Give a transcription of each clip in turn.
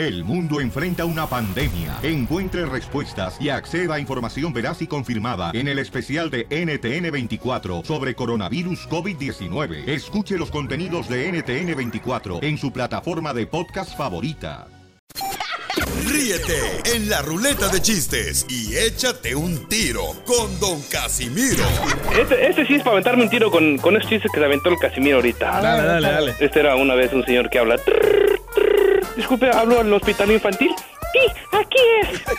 El mundo enfrenta una pandemia. Encuentre respuestas y acceda a información veraz y confirmada en el especial de NTN24 sobre coronavirus COVID-19. Escuche los contenidos de NTN24 en su plataforma de podcast favorita. Ríete en la ruleta de chistes y échate un tiro con Don Casimiro. Este, este sí es para aventarme un tiro con, con esos chistes que se aventó el Casimiro ahorita. Dale, dale, dale. Este era una vez un señor que habla. Disculpe, ¿hablo al hospital infantil? Sí, aquí es.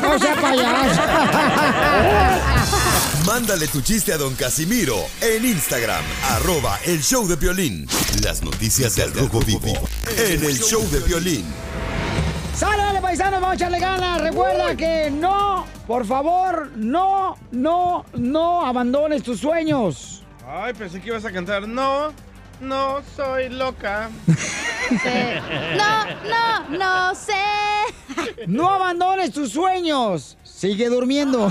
No sea payaso. Mándale tu chiste a Don Casimiro en Instagram, arroba el show de violín. Las noticias del Rojo Vivo en el show de violín. ¡Sale, dale, paisanos! ¡Vamos a echarle ganas! Recuerda que no, por favor, no, no, no abandones tus sueños. Ay, pensé que ibas a cantar. No, no soy loca. No, no, no sé. No abandones tus sueños. Sigue durmiendo.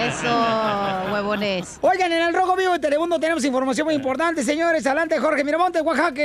Eso, huevones. Oigan, en el Rojo Vivo de Telemundo tenemos información muy importante, señores. Adelante, Jorge Miramonte, Oaxaca.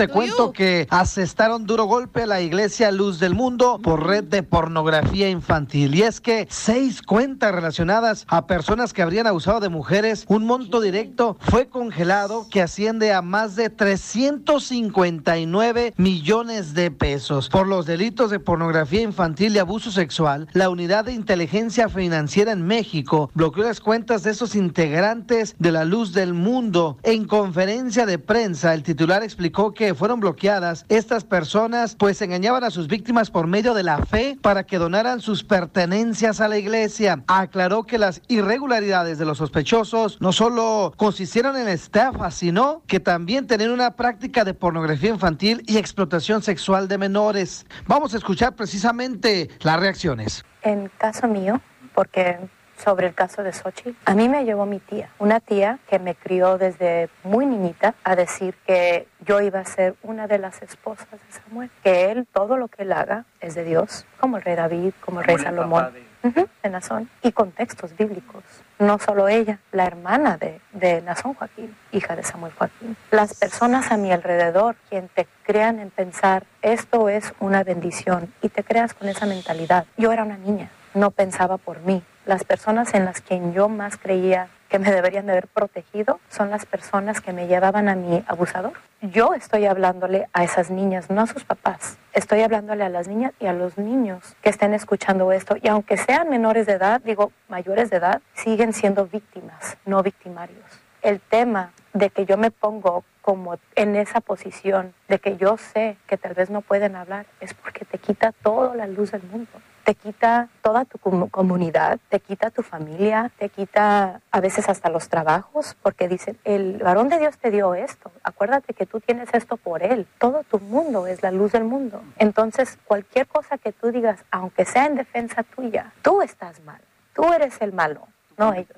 Te cuento que asestaron duro golpe a la iglesia Luz del Mundo por red de pornografía infantil. Y es que seis cuentas relacionadas a personas que habrían abusado de mujeres, un monto directo fue congelado que asciende a más de 359 millones de pesos. Por los delitos de pornografía infantil y abuso sexual, la Unidad de Inteligencia Financiera en México bloqueó las cuentas de esos integrantes de la Luz del Mundo. En conferencia de prensa, el titular explicó que fueron bloqueadas estas personas, pues engañaban a sus víctimas por medio de la fe para que donaran sus pertenencias a la iglesia. Aclaró que las irregularidades de los sospechosos no solo consistieron en estafa, sino que también tenían una práctica de pornografía infantil y explotación sexual de menores. Vamos a escuchar precisamente las reacciones. En caso mío, porque sobre el caso de Sochi, a mí me llevó mi tía, una tía que me crió desde muy niñita a decir que yo iba a ser una de las esposas de Samuel, que él, todo lo que él haga es de Dios, como el rey David, como el rey Salomón, de Nazón, y con textos bíblicos. No solo ella, la hermana de, de Nazón Joaquín, hija de Samuel Joaquín. Las personas a mi alrededor, quien te crean en pensar, esto es una bendición, y te creas con esa mentalidad. Yo era una niña, no pensaba por mí. Las personas en las que yo más creía que me deberían de haber protegido son las personas que me llevaban a mi abusador. Yo estoy hablándole a esas niñas, no a sus papás. Estoy hablándole a las niñas y a los niños que estén escuchando esto. Y aunque sean menores de edad, digo mayores de edad, siguen siendo víctimas, no victimarios. El tema de que yo me pongo como en esa posición, de que yo sé que tal vez no pueden hablar, es porque te quita toda la luz del mundo te quita toda tu comu- comunidad, te quita tu familia, te quita a veces hasta los trabajos, porque dicen, el varón de Dios te dio esto, acuérdate que tú tienes esto por él, todo tu mundo es la luz del mundo. Entonces, cualquier cosa que tú digas, aunque sea en defensa tuya, tú estás mal, tú eres el malo, no ellos.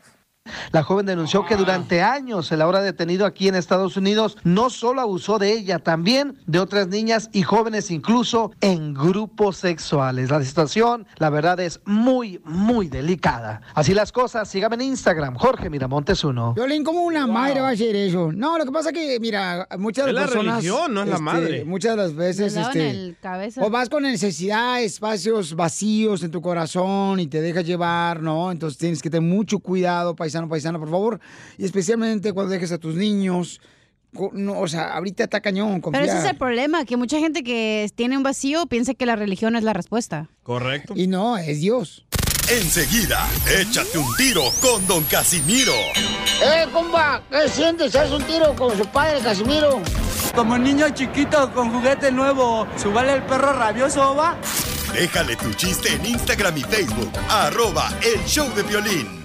La joven denunció que durante años el ahora detenido aquí en Estados Unidos no solo abusó de ella, también de otras niñas y jóvenes, incluso en grupos sexuales. La situación, la verdad, es muy, muy delicada. Así las cosas, sígame en Instagram, Jorge Miramontes uno. Violín, ¿cómo una madre va a hacer eso? No, lo que pasa es que, mira, muchas de Es las la personas... religión, no es la este, madre. Muchas de las veces, este... el cabeza. O vas con necesidad, espacios vacíos en tu corazón y te dejas llevar, ¿no? Entonces tienes que tener mucho cuidado, paisano, paisana, por favor. Y especialmente cuando dejes a tus niños. No, o sea, ahorita está cañón, Pero ese es confiar. el problema, que mucha gente que tiene un vacío piensa que la religión es la respuesta. Correcto. Y no, es Dios. Enseguida, échate un tiro con Don Casimiro. ¡Eh, compa! ¿Qué sientes? ¿Haz un tiro con su padre, Casimiro? Como niño chiquito con juguete nuevo, ¿subale el perro rabioso, va? Déjale tu chiste en Instagram y Facebook, arroba el show de violín.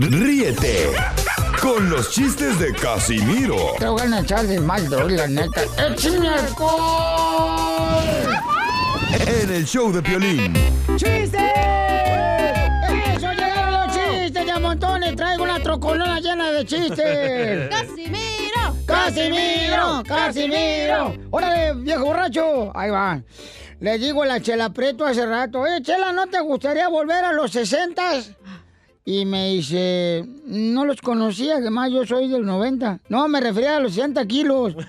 Ríete con los chistes de Casimiro Te voy a echar de mal, doy, la neta. ¡Échame alcohol! en el show de violín. ¡Chistes! ¡Eso llegaron los chistes de a montones! ¡Traigo una trocolona llena de chistes! ¡Casimiro! ¡Casimiro! ¡Casimiro! ¡Órale, viejo borracho! Ahí va. Le digo a la Chela Preto hace rato, eh, Chela, ¿no te gustaría volver a los sesentas? Y me dice, no los conocía, además yo soy del 90. No, me refería a los 60 kilos.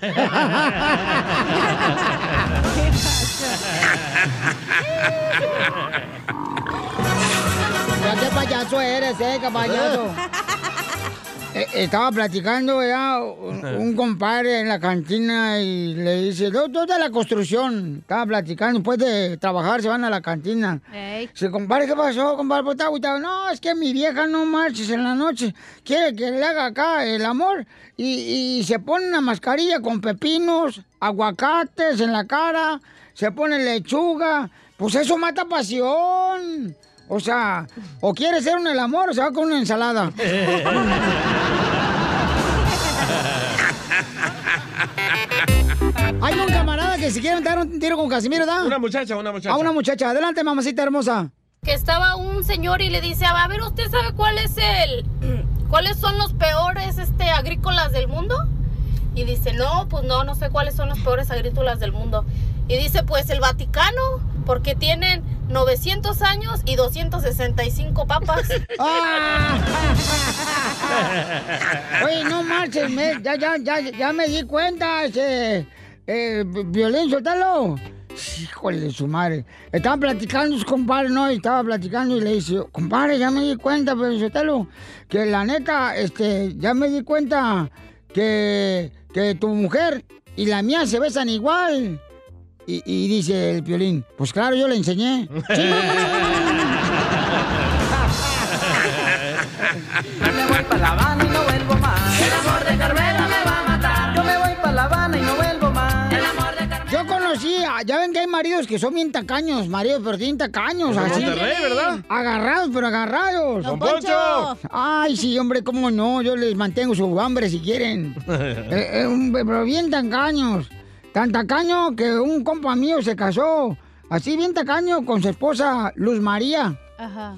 ¿Qué payaso eres, eh, payaso? Estaba platicando ya un, un compadre en la cantina y le dice, doctor de la construcción. Estaba platicando, después de trabajar se van a la cantina. Dice, compadre, ¿qué pasó, compadre? Pues está. No, es que mi vieja no marches en la noche. Quiere que le haga acá el amor. Y, y se pone una mascarilla con pepinos, aguacates en la cara, se pone lechuga. Pues eso mata pasión. O sea, o quiere ser un el amor o se va con una ensalada. Hay un camarada que si quiere dar un tiro con Casimiro, ¿da? Una muchacha, una muchacha. A una muchacha. Adelante, mamacita hermosa. que estaba un señor y le dice, a ver, ¿usted sabe cuál es el, cuáles son los peores este, agrícolas del mundo? Y dice, no, pues no, no sé cuáles son los peores agrícolas del mundo. Y dice, pues el Vaticano, porque tienen 900 años y 265 papas. Oye, no marches, me- ya, ya, ya, ya me di cuenta, este, eh, Violín, suéltalo. Híjole de su madre. Estaban platicando sus compadres, ¿no? Y estaba platicando y le dice, compadre, ya me di cuenta, pero suéltalo, que la neta, este, ya me di cuenta que, que tu mujer y la mía se besan igual. Y, y dice el Piolín, pues claro, yo le enseñé. Me voy para La Habana y no vuelvo más. El amor de Carmela me va a matar. Yo me voy para La Habana y no vuelvo más. El amor de Yo conocí, a- ya ven que hay maridos que son bien tacaños, maridos, pero bien tacaños, Como así. Monterrey, ¿verdad? Agarrados, pero agarrados. Don Poncho. Ay, sí, hombre, cómo no, yo les mantengo su hambre si quieren. Eh, eh, pero bien tacaños. Tan tacaño que un compa mío se casó, así bien tacaño, con su esposa Luz María. Ajá.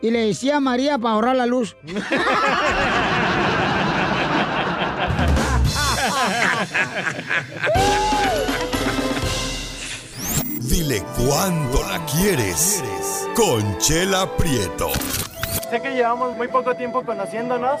Y le decía a María para ahorrar la luz. Dile cuándo la quieres. Conchela Prieto. Sé que llevamos muy poco tiempo conociéndonos.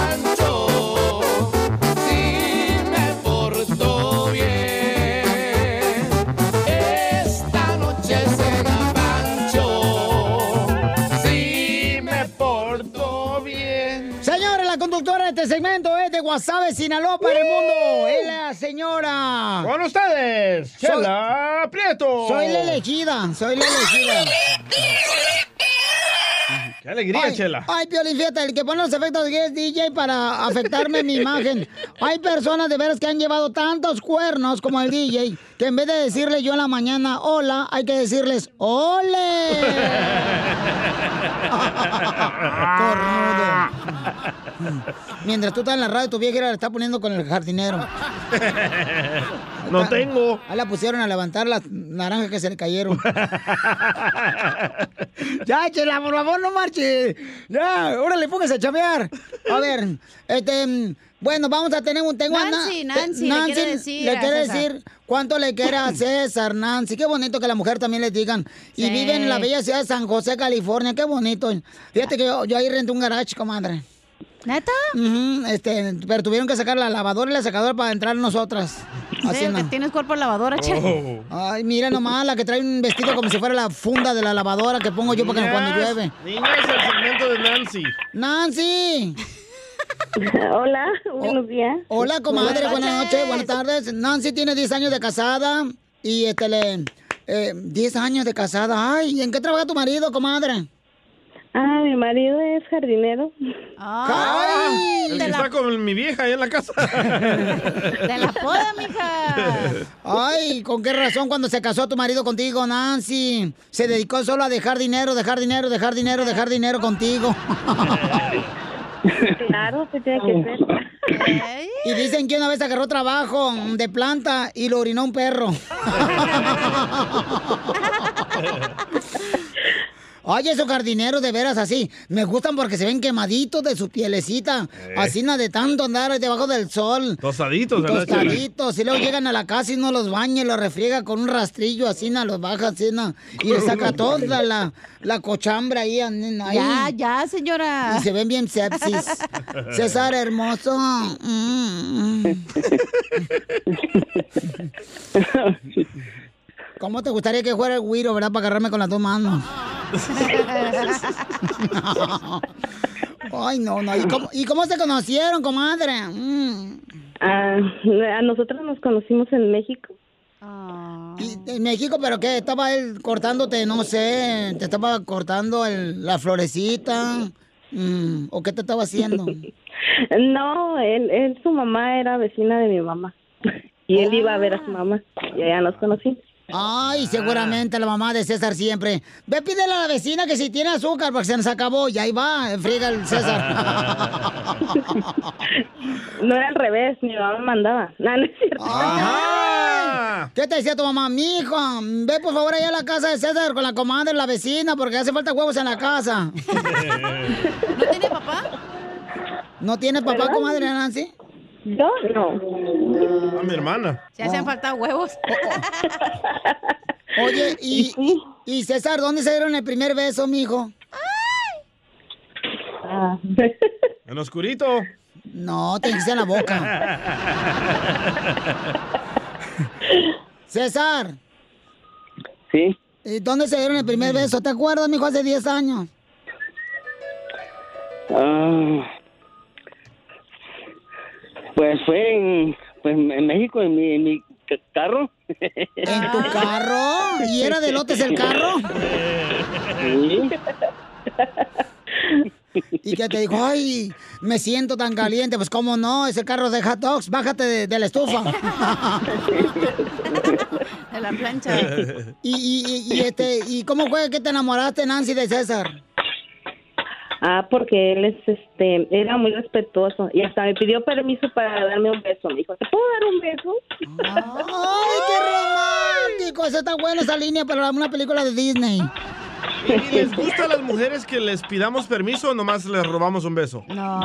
Guasave, Sinaloa, para el mundo. Es la señora. Con ustedes, Chela Prieto. Soy la elegida, soy la elegida. Qué alegría, ay, Chela. Ay, Piolín, fíjate, el que pone los efectos de es DJ para afectarme mi imagen. Hay personas de veras que han llevado tantos cuernos como el DJ, que en vez de decirle yo en la mañana hola, hay que decirles ole. Cornudo. Mientras tú estás en la radio, tu vieja la está poniendo con el jardinero. No tengo. Ahí la pusieron a levantar las naranjas que se le cayeron. ya, chela, por favor, no marche. Ya, órale, póngase a chamear. A ver, este, bueno, vamos a tener un... Tengo a Na- Nancy, te- Nancy, le quiere decir le a quiere César. decir cuánto le quiere a César, Nancy. Qué bonito que la mujer también le digan. Y Sí. vive en la bella ciudad de San José, California. Qué bonito. Fíjate que yo, yo ahí renté un garage, comadre. ¿Neta? Ujú, este, pero tuvieron que sacar la lavadora y la secadora para entrar nosotras. Así Sí, que tienes cuerpo de lavadora, che. Ay, mira nomás, la que trae un vestido como si fuera la funda de la lavadora que pongo yo porque cuando Niñas, llueve. Niñas, el segmento de Nancy. ¡Nancy! Hola, buenos días. Hola, comadre, Buenas buenas noches. noches, buenas tardes. Nancy tiene 10 años de casada y este le... eh, 10 años de casada. Ay, ¿y en qué trabaja tu marido, comadre? Ah, mi marido es jardinero. ¡Ay! El que está con mi vieja ahí en la casa. De la poda, mija. Ay, ¿con qué razón cuando se casó tu marido contigo, Nancy? Se dedicó solo a dejar dinero, dejar dinero, dejar dinero, dejar dinero contigo. Claro, se tiene que ser. Y dicen que una vez agarró trabajo de planta y lo orinó un perro. Ay, esos jardineros de veras así, me gustan porque se ven quemaditos de su pielecita, Eh. así na de tanto andar debajo del sol. Tostaditos. Tostaditos, y luego llegan a la casa y no los baña y los refriega con un rastrillo, así na, los baja así na, y le saca toda la, la cochambra ahí, ahí. Ya, ya, señora. Y se ven bien sepsis. César hermoso. Mm, mm. ¿Cómo te gustaría que fuera el güiro, verdad? Para agarrarme con las dos manos. Ay, no, no. ¿Y cómo, y cómo se conocieron, comadre? Mm. Ah, a nosotros nos conocimos en México. ¿Y en México, pero qué? ¿Estaba él cortándote, no sé, te estaba cortando el- la florecita? Mm, ¿O qué te estaba haciendo? No, él, él, su mamá era vecina de mi mamá. Y él iba a ver a su mamá. Y allá nos conocimos. Ay, seguramente la mamá de César siempre. Ve, pídele a la vecina que si tiene azúcar, porque se nos acabó. Y ahí va, friega el César. No era al revés, mi mamá me mandaba. No, no es cierto. ¿Qué te decía tu mamá? Mijo, ve por favor allá a la casa de César con la comadre, la vecina, porque hace falta huevos en la casa. ¿No tiene papá? ¿No tiene papá, ¿Verdad? comadre Nancy? Yo no. A mi hermana. Se hacen falta huevos. Oye, y, y César, ¿dónde se dieron el primer beso, mijo? Ah. En oscurito. No, te hice en la boca. César. Sí. ¿y ¿Dónde se dieron el primer beso? ¿Te acuerdas, mijo, hace 10 años? Ah, pues fue en, pues en México, en mi, en mi ca- carro. ¿En tu carro? ¿Y era de lotes el carro? Sí. Y que te dijo, ay, me siento tan caliente. Pues, ¿cómo no? Es el carro de hot dogs. Bájate de, de la estufa. De la plancha. y, y, y, y, este, ¿Y cómo fue que te enamoraste, Nancy, de César? Ah, porque él es, este, era muy respetuoso y hasta me pidió permiso para darme un beso. Me dijo, ¿te puedo dar un beso? ¡Ay, qué romántico! Esa está buena esa línea para una película de Disney. ¿Y les gusta a las mujeres que les pidamos permiso o nomás les robamos un beso? No.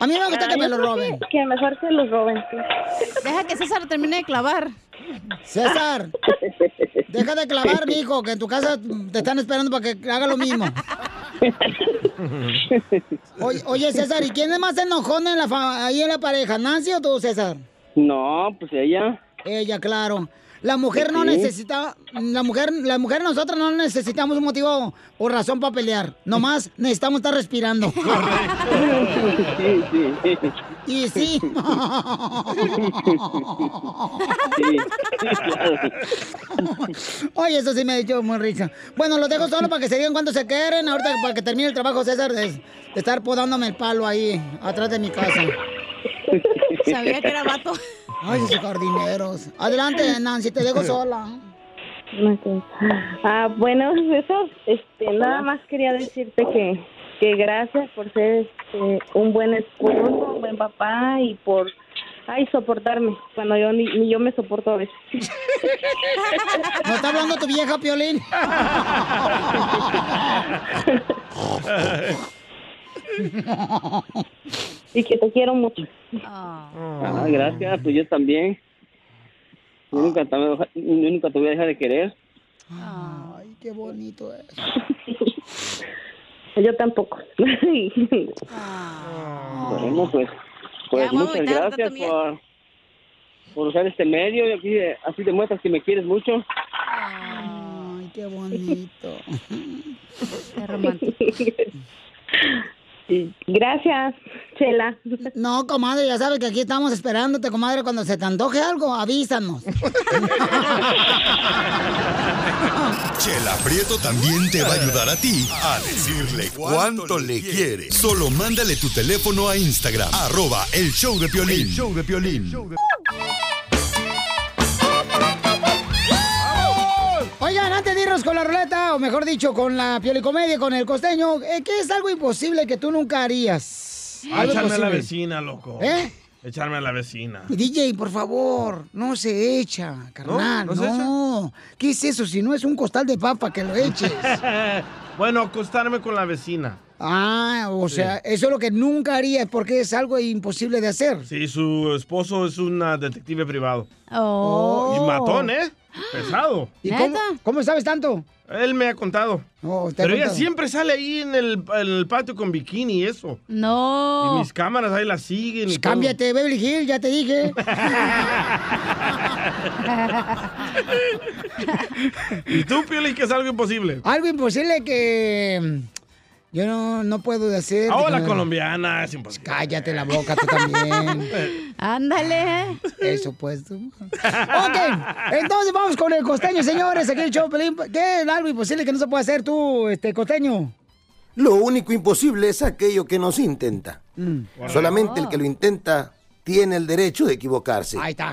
A mí me gusta Ah, que me lo roben. Que, que mejor se los roben. sí. Deja que César termine de clavar. César, deja de clavar, mijo, que en tu casa te están esperando para que haga lo mismo. Oye, oye, César, ¿y quién es más enojón en la fa- ahí en la pareja? ¿Nancy o tú, César? No, pues ella. Ella, claro. La mujer no necesita, la mujer, la mujer nosotros no necesitamos un motivo o razón para pelear. Nomás necesitamos estar respirando. Sí, sí, sí. Y sí. Oye, eso sí me ha dicho muy risa. Bueno, los dejo solo para que se digan cuánto se quieren. Ahorita para que termine el trabajo, César, de, de estar podándome el palo ahí, atrás de mi casa. Sabía que era vato. Ay, esos jardineros. Adelante, Nancy, te dejo sola. Ok. Ah, bueno, eso, este, nada más quería decirte que, que gracias por ser este, un buen esposo, un buen papá y por, ay, soportarme cuando yo ni, ni yo me soporto a veces. ¿No está hablando tu vieja, Piolín? y que te quiero mucho. Ah, gracias, pues yo también. Yo nunca, te voy a dejar- yo nunca te voy a dejar de querer. Ay, qué bonito es. Yo tampoco. Bueno, pues, pues Ya, muchas gracias por, por usar este medio y aquí, así demuestras que me quieres mucho. Ay, qué bonito. Qué romántico. Gracias, Chela. No, comadre, ya sabes que aquí estamos esperándote, comadre. Cuando se te antoje algo, avísanos. Chela Prieto también te va a ayudar a ti a decirle cuánto le quiere. Solo mándale tu teléfono a Instagram, arroba el show de Piolín. El show de Piolín. Con la ruleta, o mejor dicho, con la piolicomedia, con el costeño, eh, ¿qué es algo imposible que tú nunca harías? Ah, Algo echarme a la vecina, loco. ¿Eh? Echarme a la vecina. DJ, por favor, no se echa, carnal. ¿No No, se echa? ¿Qué es eso? Si no es un costal de papa que lo eches. bueno, acostarme con la vecina. Ah, o Sí. sea, eso es lo que nunca haría porque es algo imposible de hacer. Sí, su esposo es un detective privado. Oh. Y matón, ¿eh? Pesado. ¿Y cómo, cómo sabes tanto? Él me ha contado. te ha Pero ella contado. siempre sale ahí en el, en el patio con bikini y eso. No. Y mis cámaras ahí la siguen. Y todo. Cámbiate, Beverly Hill, ya te dije. ¿Y tú, Piolín, que es algo imposible? Algo imposible que yo no, no puedo hacer. Ah, la Que- colombiana es imposible. Cállate la boca tú también. Ándale. Eso pues tú. Ok, entonces vamos con el costeño, señores. Aquí el show, Pelín. ¿Qué es algo imposible que no se puede hacer tú, este costeño? Lo único imposible es aquello que no se intenta. Mm. Solamente el que lo intenta tiene el derecho de equivocarse. Ahí está.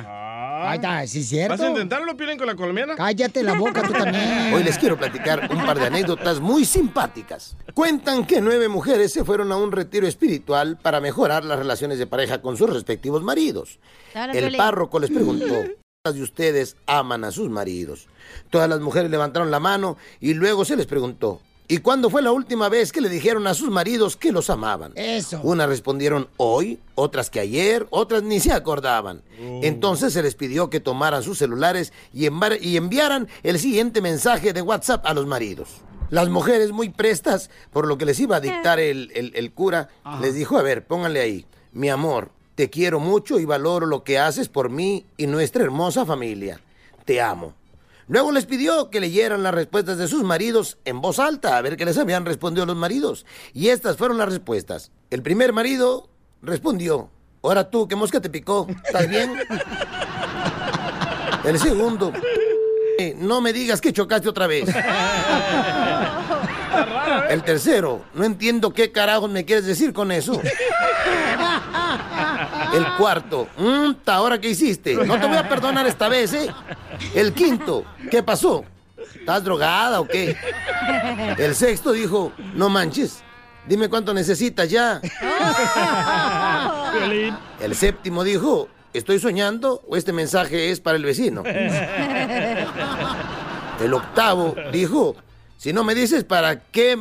Ahí está, sí es cierto. ¿Vas a intentarlo, Piolín, con la colombiana? Cállate la boca tú también. Hoy les quiero platicar un par de anécdotas muy simpáticas. Cuentan que nueve mujeres se fueron a un retiro espiritual para mejorar las relaciones de pareja con sus respectivos maridos. Dale, El párroco les preguntó, ¿cuántas de ustedes aman a sus maridos? Todas las mujeres levantaron la mano y luego se les preguntó, ¿y cuándo fue la última vez que le dijeron a sus maridos que los amaban? Eso. Unas respondieron hoy, otras que ayer, otras ni se acordaban. Entonces se les pidió que tomaran sus celulares y, enviaran el siguiente mensaje de WhatsApp a los maridos. Las mujeres muy prestas, por lo que les iba a dictar el, el- el cura, les dijo, a ver, pónganle ahí, mi amor, te quiero mucho y valoro lo que haces por mí y nuestra hermosa familia. Te amo. Luego les pidió que leyeran las respuestas de sus maridos en voz alta, a ver qué les habían respondido los maridos. Y estas fueron las respuestas. El primer marido respondió, ahora tú, ¿qué mosca te picó? ¿Estás bien? El segundo, "Eh, no me digas que chocaste otra vez. El tercero, no entiendo qué carajos me quieres decir con eso. El cuarto, "Mm, ¿ahora qué hiciste? No te voy a perdonar esta vez, ¿eh? El quinto, ¿qué pasó? ¿Estás drogada o qué? El sexto dijo, no manches, dime cuánto necesitas ya. El séptimo dijo, ¿estoy soñando o este mensaje es para el vecino? El octavo dijo, si no me dices para qué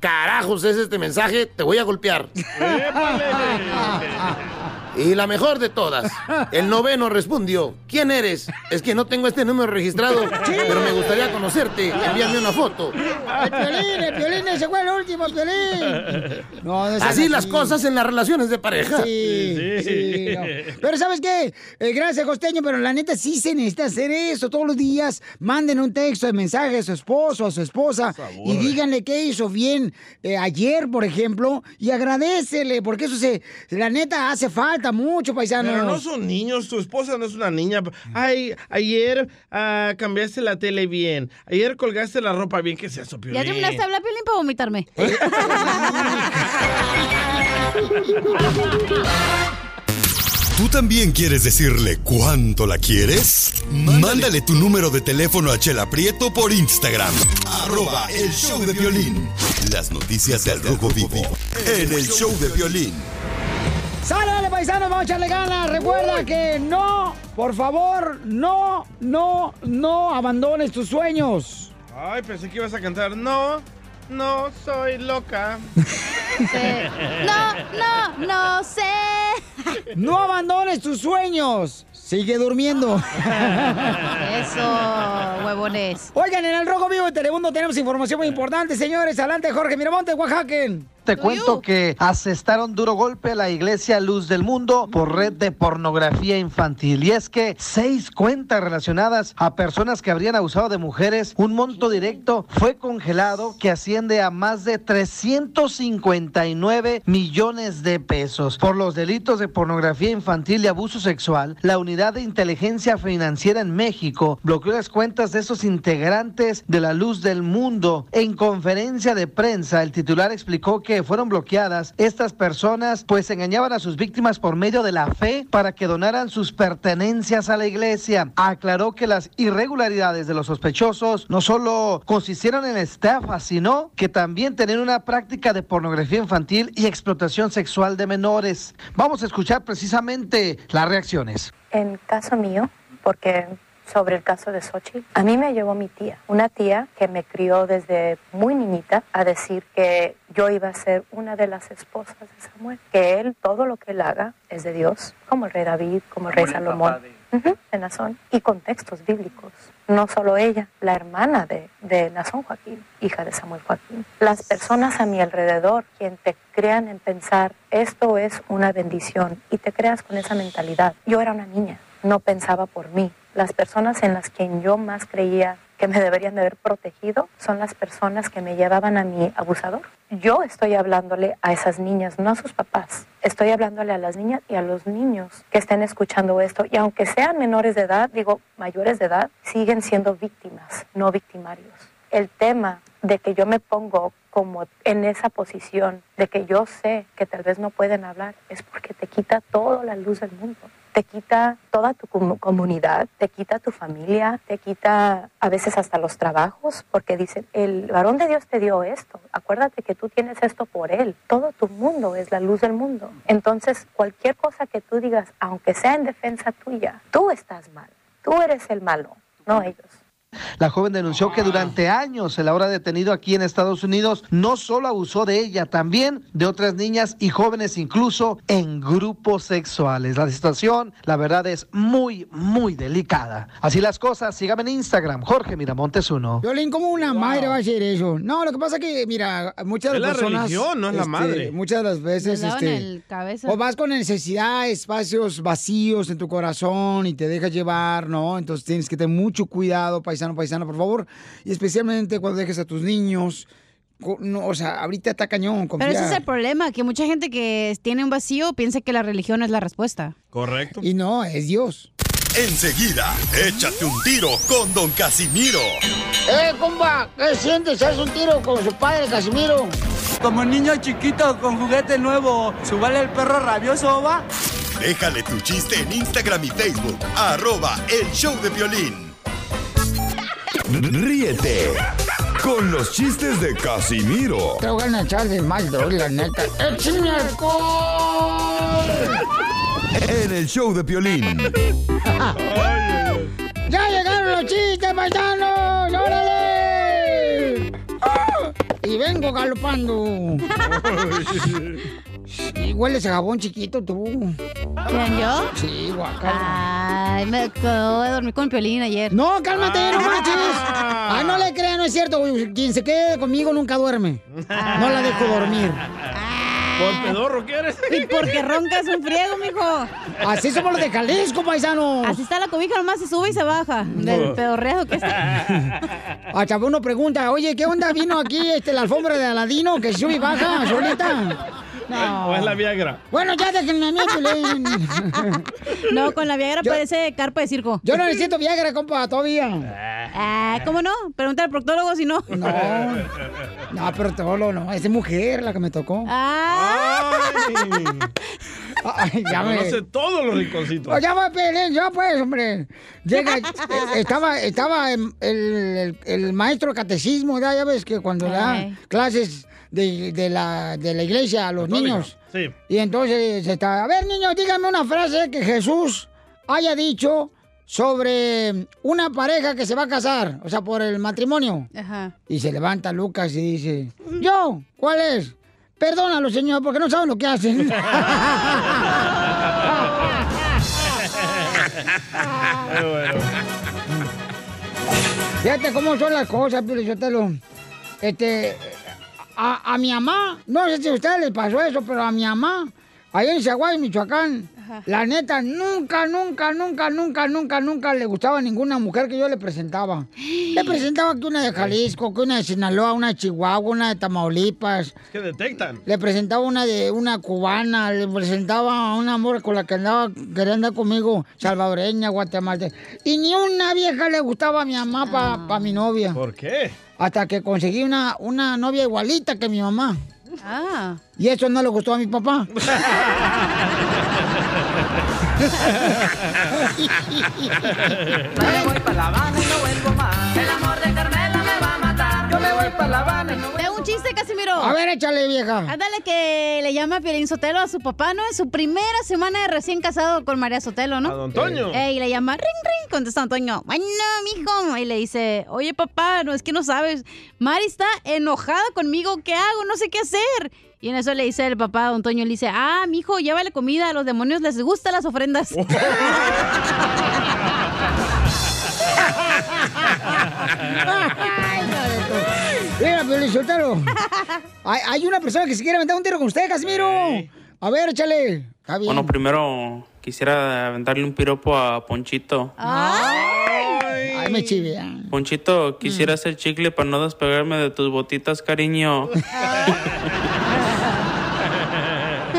carajos es este mensaje, te voy a golpear. Y la mejor de todas, el noveno respondió, ¿quién eres? Es que no tengo este número registrado, pero me gustaría conocerte, envíame una foto. El violín, el violín, ese fue el último violín. No, Así las cosas en las relaciones de pareja. Sí, sí, no. Pero ¿sabes qué? Eh, gracias, Costeño, pero la neta sí se necesita hacer eso todos los días. Manden un texto de mensaje a su esposo, a su esposa y díganle qué hizo bien eh, ayer, por ejemplo, y agradecele, porque eso se, la neta hace falta mucho, paisanos. Pero no son niños, tu esposa no es una niña. Ay, ayer ah, cambiaste la tele bien. Ayer colgaste la ropa bien. ¿Qué es eso, Piolín? ¿Ya terminaste de hablar, Piolín, para vomitarme? ¿Tú también quieres decirle cuánto la quieres? Mándale tu número de teléfono a Chela Prieto por Instagram. Arroba el show de violín. Las noticias del Rojo Vivo en el show de violín. ¡Sale, dale, paisanos! ¡Vamos a echarle ganas! Recuerda que no, por favor, no, no, no abandones tus sueños. Ay, pensé que ibas a cantar. No, no soy loca. No, no, no sé. No abandones tus sueños. Sigue durmiendo. Eso, huevones. Oigan, en el Rojo Vivo de Telemundo tenemos información muy importante, señores. Adelante, Jorge Miramonte, Oaxaca. Te cuento que asestaron duro golpe a la iglesia Luz del Mundo por red de pornografía infantil. Y es que seis cuentas relacionadas a personas que habrían abusado de mujeres, un monto directo fue congelado que asciende a más de 359 millones de pesos. Por los delitos de pornografía infantil y abuso sexual, la Unidad de Inteligencia Financiera en México bloqueó las cuentas de esos integrantes de la Luz del Mundo. En conferencia de prensa, el titular explicó que fueron bloqueadas, estas personas pues engañaban a sus víctimas por medio de la fe para que donaran sus pertenencias a la iglesia. Aclaró que las irregularidades de los sospechosos no solo consistieron en estafa, sino que también tenían una práctica de pornografía infantil y explotación sexual de menores. Vamos a escuchar precisamente las reacciones. En caso mío, porque sobre el caso de Sochi, a mí me llevó mi tía, una tía que me crió desde muy niñita a decir que yo iba a ser una de las esposas de Samuel, que él todo lo que él haga es de Dios, como el rey David, como el rey Salomón, Ujú, de Nazón, y contextos bíblicos. No solo ella, la hermana de, de Nazón Joaquín, hija de Samuel Joaquín. Las personas a mi alrededor, quien te crean en pensar, esto es una bendición, y te creas con esa mentalidad. Yo era una niña, no pensaba por mí. Las personas en las que yo más creía que me deberían de haber protegido son las personas que me llevaban a mi abusador. Yo estoy hablándole a esas niñas, no a sus papás. Estoy hablándole a las niñas y a los niños que estén escuchando esto. Y aunque sean menores de edad, digo mayores de edad, siguen siendo víctimas, no victimarios. El tema de que yo me pongo como en esa posición, de que yo sé que tal vez no pueden hablar, es porque te quita toda la luz del mundo te quita toda tu comu- comunidad, te quita tu familia, te quita a veces hasta los trabajos, porque dicen, el varón de Dios te dio esto, acuérdate que tú tienes esto por él, todo tu mundo es la luz del mundo. Entonces, cualquier cosa que tú digas, aunque sea en defensa tuya, tú estás mal, tú eres el malo, no ellos. La joven denunció que durante años el ahora detenido aquí en Estados Unidos no solo abusó de ella, también de otras niñas y jóvenes, incluso en grupos sexuales. La situación, la verdad, es muy, muy delicada. Así las cosas, sígame en Instagram, Jorge Miramontes uno. Violín, ¿cómo una madre va a hacer eso? No, lo que pasa es que, mira, muchas de Es las la personas... religión, no es la este, madre. Muchas de las veces, este... el cabeza. O vas con necesidad, espacios vacíos en tu corazón y te dejas llevar, ¿no? Entonces tienes que tener mucho cuidado, paisano, paisana, por favor. Y especialmente cuando dejes a tus niños. no, o sea, ahorita está cañón, confía. Pero ese es el problema, que mucha gente que tiene un vacío piensa que la religión es la respuesta. Correcto. Y no, es Dios. Enseguida, échate un tiro con Don Casimiro. ¡Eh, compa! ¿Qué sientes? ¿Haz un tiro con su padre, Casimiro? Como niño chiquito con juguete nuevo, ¿subale el perro rabioso, va? Déjale tu chiste en Instagram y Facebook, arroba el show de violín. Ríete con los chistes de Casimiro Te voy a echar de mal, la neta. ¡Échame en el show de violín. ¡Ya llegaron los chistes, paisanos! ¡Órale! Y vengo galopando. Y hueles a jabón chiquito tú. ¿Quién, yo? Sí, guacala. Ay, me quedo de dormir con Piolín ayer. No, cálmate, no manches. Ah, no le crean, no es cierto. güey. Quien se quede conmigo nunca duerme. No la dejo dormir. ¿Por pedorro quieres? ¿Y porque roncas un friego, mijo? Así somos los de Jalisco, paisanos. Así está la cobija, nomás se sube y se baja. Del pedorreado que está. Hasta uno pregunta, oye, ¿qué onda vino aquí este, la alfombra de Aladino que sube y baja solita? No. ¿O es la Viagra? Bueno, ya déjenme a mí, Piolín. No, con la Viagra Yo- parece carpa de circo. Yo no necesito Viagra, compa, todavía. Ah, ¿cómo no? Pregunta al proctólogo si no. No. No, pero todo lo no. Es de mujer la que me tocó. Ah. Ay, ya me... Conoce todos los rinconcitos. Oh, ya va, Pelín, ya pues, hombre. Llega, estaba, estaba el, el- el maestro de catecismo, ya, ya ves que cuando da clases de, de la, de la iglesia a los Católica. niños. Sí. Y entonces está, a ver, niños, díganme una frase que Jesús haya dicho sobre una pareja que se va a casar, o sea, por el matrimonio. Ajá. Y se levanta Lucas y dice, yo, ¿cuál es? Perdónalo, señor, porque no saben lo que hacen. Fíjate cómo son las cosas, Pio. Este, a, mi mamá, no sé si a ustedes les pasó eso, pero a mi mamá, allá en Zaguay, Michoacán, la neta, nunca, nunca, nunca, nunca, nunca, nunca le gustaba ninguna mujer que yo le presentaba. Le presentaba que una de Jalisco, que una de Sinaloa, una de Chihuahua, una de Tamaulipas. Es que detectan. Le presentaba una de una cubana, le presentaba a una amor con la que andaba, quería andar conmigo, salvadoreña, guatemalteca. Y ni una vieja le gustaba a mi mamá para mi novia. ¿Por qué? Hasta que conseguí una, una novia igualita que mi mamá. Ah. Y eso no le gustó a mi papá. Yo me voy para La Habana y no vuelvo más. El amor de Carmela me va a matar. Yo me voy para La Habana y no vuelvo Tengo un chiste, Casimiro. A ver, échale, vieja. Ándale que le llama Piolín Sotelo a su papá, ¿no? En su primera semana de recién casado con María Sotelo, ¿no? A don Toño. Ey, le llama, ring, ring, contesta Toño. Bueno, mijo. Y le dice, oye, papá, no, es que no sabes. Mari está enojada conmigo, ¿qué hago? No sé qué hacer. Y en eso le dice el papá a don Toño, le dice, ah, mijo, llévale comida, a los demonios les gustan las ofrendas. Mira, Piolinsotelo. Hay, hay una persona que se quiere aventar un tiro con usted, Casimiro. A ver, échale. Está bien. Bueno, primero quisiera aventarle un piropo a Ponchito. Ay, me chivea. Ponchito, quisiera hacer chicle para no despegarme de tus botitas, cariño.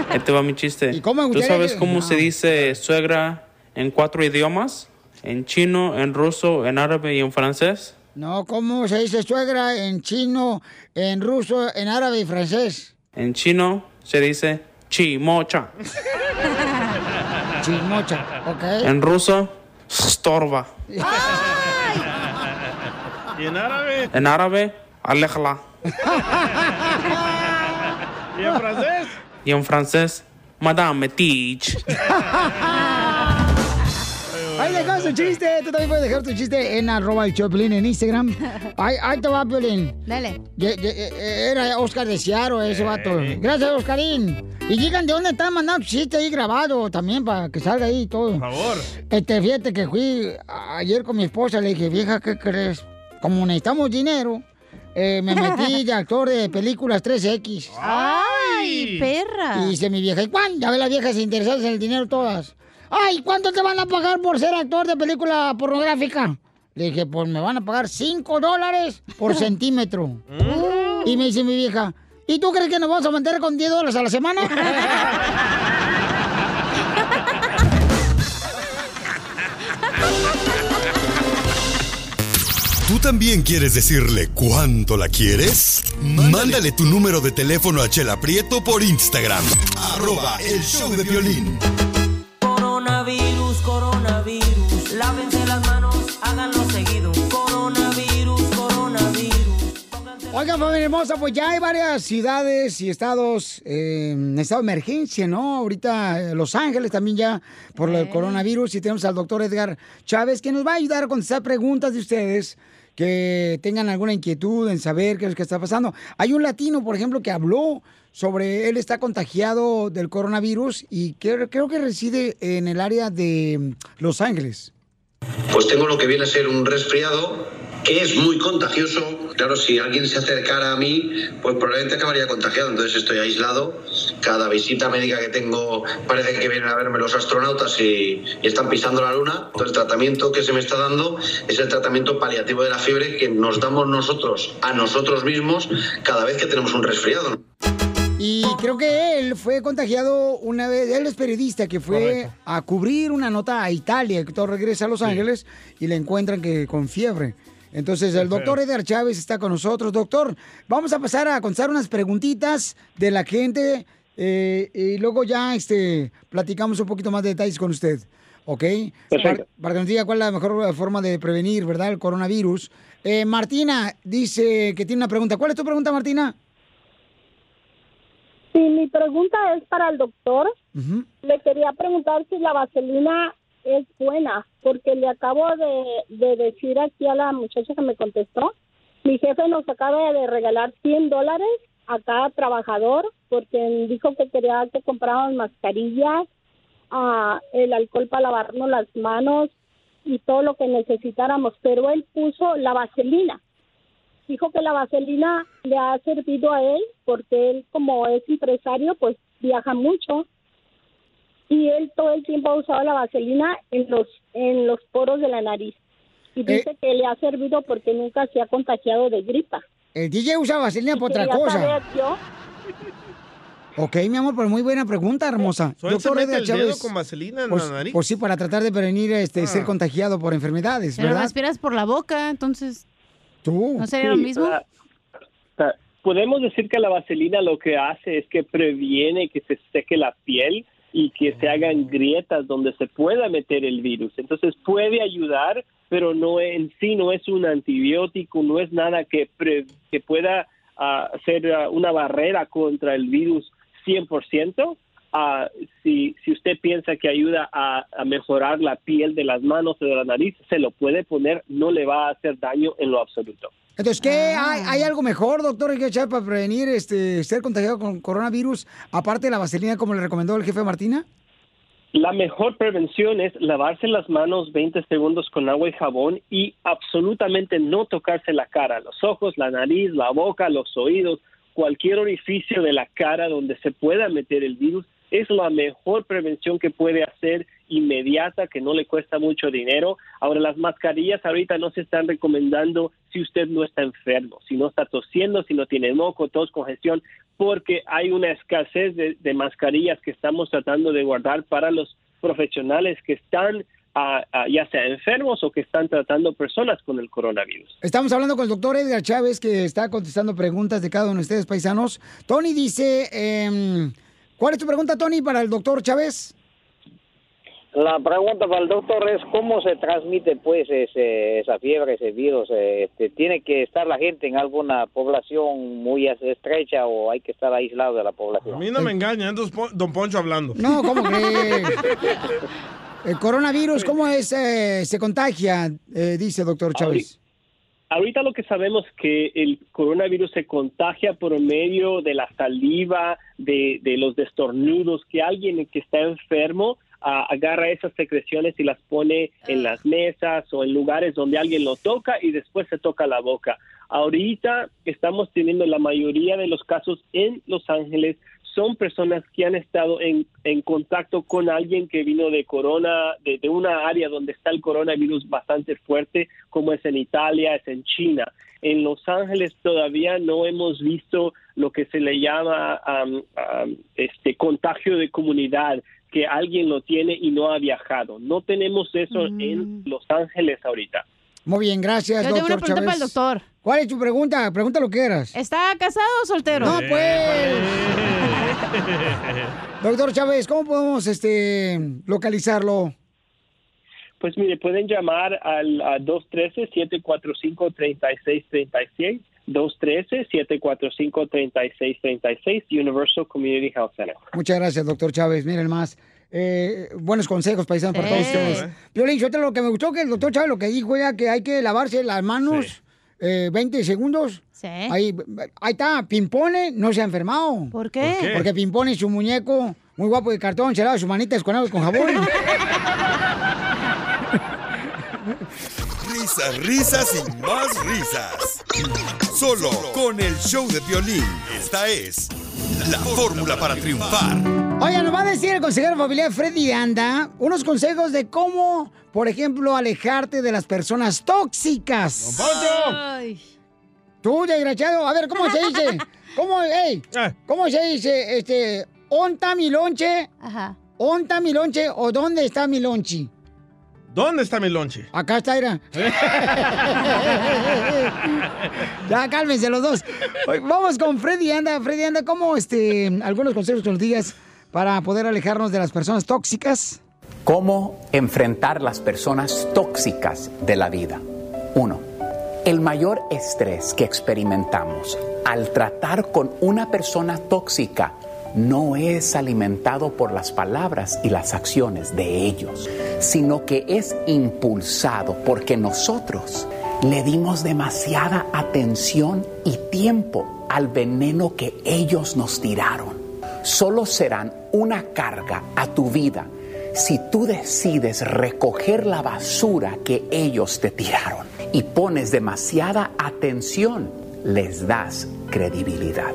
Ahí te va mi chiste. cómo me ¿Tú sabes cómo se dice suegra en cuatro idiomas? En chino, en ruso, en árabe y en francés. No, ¿cómo se dice suegra en chino, en ruso, en árabe y francés? En chino se dice chimocha. Chismocha, ¿ok? En ruso, storba. ¿Y en árabe? En árabe, alejla. ¿Y en francés? Y en francés, madame teach. Ahí dejó su chiste. Tú también puedes dejar tu chiste en arroba el Choplin en Instagram. Ahí, ahí te va, Piolín. Dale. Ye- ye- eh, Era Oscar de Ciaro ese vato. Gracias, Oscarín. Y digan de dónde están mandando tu chiste ahí grabado también para que salga ahí todo. Por favor. Este, fíjate que fui ayer con mi esposa, le dije, vieja, ¿qué crees? Como necesitamos dinero, eh, me metí de actor de películas 3X. ¡Ay, perra! Y dice mi vieja, ¿y cuándo? Ya ve las viejas interesadas en el dinero todas. Ay, ¿cuánto te van a pagar por ser actor de película pornográfica? Le dije, pues me van a pagar 5 dólares por centímetro. Y me dice mi vieja, ¿y tú crees que nos vamos a mantener con 10 dólares a la semana? ¿Tú también quieres decirle cuánto la quieres? Mándale tu número de teléfono a Chela Prieto por Instagram. Arroba el show de violín. Coronavirus, coronavirus, lávense las manos, háganlo seguido. Coronavirus, coronavirus. Oigan, familia hermosa, pues ya hay varias ciudades y estados eh, en estado de emergencia, ¿no? Ahorita eh, Los Ángeles también ya por el coronavirus y tenemos al doctor Edgar Chávez que nos va a ayudar a contestar preguntas de ustedes que tengan alguna inquietud en saber qué es lo que está pasando. Hay un latino, por ejemplo, que habló sobre él está contagiado del coronavirus y que- creo que reside en el área de mm, Los Ángeles. Pues tengo lo que viene a ser un resfriado que es muy contagioso. Claro, si alguien se acercara a mí, pues probablemente acabaría contagiado. Entonces estoy aislado. Cada visita médica que tengo parece que vienen a verme los astronautas y, y están pisando la luna. Entonces el tratamiento que se me está dando es el tratamiento paliativo de la fiebre que nos damos nosotros a nosotros mismos cada vez que tenemos un resfriado. Y creo que él fue contagiado una vez, él es periodista que fue a cubrir una nota a Italia, que todo regresa a Los Ángeles y le encuentran que con fiebre. Entonces el doctor Edgar Chávez está con nosotros. Doctor, vamos a pasar a contestar unas preguntitas de la gente eh, y luego ya este, platicamos un poquito más de detalles con usted. ¿Ok? Para, para que nos diga cuál es la mejor forma de prevenir, ¿verdad? El coronavirus. Eh, Martina dice que tiene una pregunta. ¿Cuál es tu pregunta, Martina? Sí, mi pregunta es para el doctor. Le quería preguntar si la vaselina es buena, porque le acabo de, de decir aquí a la muchacha que me contestó. Mi jefe nos acaba de regalar 100 dólares a cada trabajador porque dijo que quería que compráramos mascarillas, ah, el alcohol para lavarnos las manos y todo lo que necesitáramos, pero él puso la vaselina dijo que la vaselina le ha servido a él porque él como es empresario pues viaja mucho y él todo el tiempo ha usado la vaselina en los en los poros de la nariz y dice que le ha servido porque nunca se ha contagiado de gripa. El DJ usa vaselina por otra cosa. saber yo Ok, mi amor, pero muy buena pregunta, hermosa. Mete el dedo con vaselina en pues, la nariz. pues sí, para tratar de prevenir este, ser Ah. contagiado por enfermedades, Pero ¿verdad? respiras por la boca, entonces. Tú. ¿No sería lo Sí, mismo? ah, ta- podemos decir que la vaselina lo que hace es que previene que se seque la piel y que se hagan grietas donde se pueda meter el virus. Entonces puede ayudar, pero no en sí no es un antibiótico, no es nada que, pre- que pueda ah, ser ah, una barrera contra el virus 100%. Ah, si, si usted piensa que ayuda a, a mejorar la piel de las manos o de la nariz, se lo puede poner, no le va a hacer daño en lo absoluto. Entonces, ¿qué hay, hay algo mejor, doctor, que echar para prevenir este, ser contagiado con coronavirus, aparte de la vaselina, como le recomendó el jefe Martina? La mejor prevención es lavarse las manos 20 segundos con agua y jabón y absolutamente no tocarse la cara, los ojos, la nariz, la boca, los oídos, cualquier orificio de la cara donde se pueda meter el virus. Es la mejor prevención que puede hacer inmediata, que no le cuesta mucho dinero. Ahora, las mascarillas ahorita no se están recomendando si usted no está enfermo, si no está tosiendo, si no tiene moco, tos, congestión, porque hay una escasez de, mascarillas que estamos tratando de guardar para los profesionales que están ah, ah, ya sea enfermos o que están tratando personas con el coronavirus. Estamos hablando con el doctor Edgar Chávez, que está contestando preguntas de cada uno de ustedes, paisanos. Tony dice, em, ¿cuál es tu pregunta, Tony, para el doctor Chávez? La pregunta para el doctor es cómo se transmite pues ese, esa fiebre, ese virus. Eh, Este, ¿Tiene que estar la gente en alguna población muy estrecha o hay que estar aislado de la A población? mí no me engañan, don Pon- don Poncho hablando. No, ¿cómo crees? El coronavirus, ¿cómo es, eh, se contagia? Eh, dice doctor Chávez. Ahorita lo que sabemos es que el coronavirus se contagia por medio de la saliva, de, de los destornudos, que alguien que está enfermo ah, agarra esas secreciones y las pone en las mesas o en lugares donde alguien lo toca y después se toca la boca. Ahorita estamos teniendo la mayoría de los casos en Los Ángeles son personas que han estado en, en contacto con alguien que vino de corona, de, de una área donde está el coronavirus bastante fuerte, como es en Italia, es en China. En Los Ángeles todavía no hemos visto lo que se le llama am, am, este contagio de comunidad, que alguien lo tiene y no ha viajado. No tenemos eso en Los Ángeles ahorita. Muy bien, gracias, Yo tengo doctor una pregunta para el Chávez. doctor. ¿Cuál es tu pregunta? Pregunta lo que quieras. ¿Está casado o soltero? No, pues. Doctor Chávez, ¿cómo podemos este localizarlo? Pues mire, pueden llamar al a 213-745-3636, 213-745-3636, Universal Community Health Center. Muchas gracias, doctor Chávez. Miren más. Eh, buenos consejos, paisanos, para todos ustedes. Violín, yo te lo que me gustó que el doctor Chávez lo que dijo era que hay que lavarse las manos eh, 20 segundos. Sí. Ahí, ahí está, Pimpone no se ha enfermado. ¿Por qué? ¿Por qué? Porque Pimpone, su muñeco, muy guapo de cartón, se lava sus manitas con agua y con jabón. Risas, risas y más risas. Solo con el show de violín. Esta es la fórmula para triunfar. Oiga, nos va a decir el consejero familiar Freddy Anda unos consejos de cómo, por ejemplo, alejarte de las personas tóxicas. Ay. Tú, desgraciado, a ver, ¿cómo se dice? ¿Cómo, ey, ¿cómo se dice, este, onta mi lonche? Ajá. ¿Onta mi lonche o dónde está mi lonchi? ¿Dónde está mi lonche? Acá está, Ira. ya, cálmense los dos. Vamos con Freddy Anda. Freddy Anda, ¿cómo, este, algunos consejos que nos digas para poder alejarnos de las personas tóxicas? ¿Cómo enfrentar las personas tóxicas de la vida? Uno, el mayor estrés que experimentamos al tratar con una persona tóxica no es alimentado por las palabras y las acciones de ellos, sino que es impulsado porque nosotros le dimos demasiada atención y tiempo al veneno que ellos nos tiraron. Solo serán una carga a tu vida si tú decides recoger la basura que ellos te tiraron y pones demasiada atención, les das credibilidad.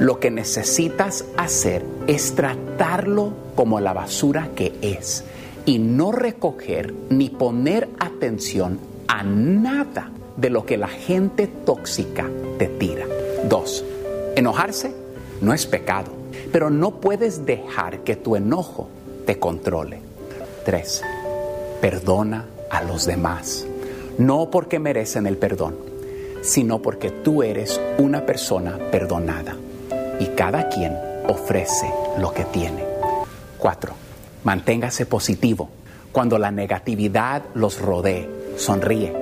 Lo que necesitas hacer es tratarlo como la basura que es y no recoger ni poner atención a nada de lo que la gente tóxica te tira. Dos, enojarse no es pecado, pero no puedes dejar que tu enojo te controle. Tres, perdona a los demás, no porque merecen el perdón, sino porque tú eres una persona perdonada y cada quien ofrece lo que tiene. 4. Manténgase positivo. Cuando la negatividad los rodee, sonríe.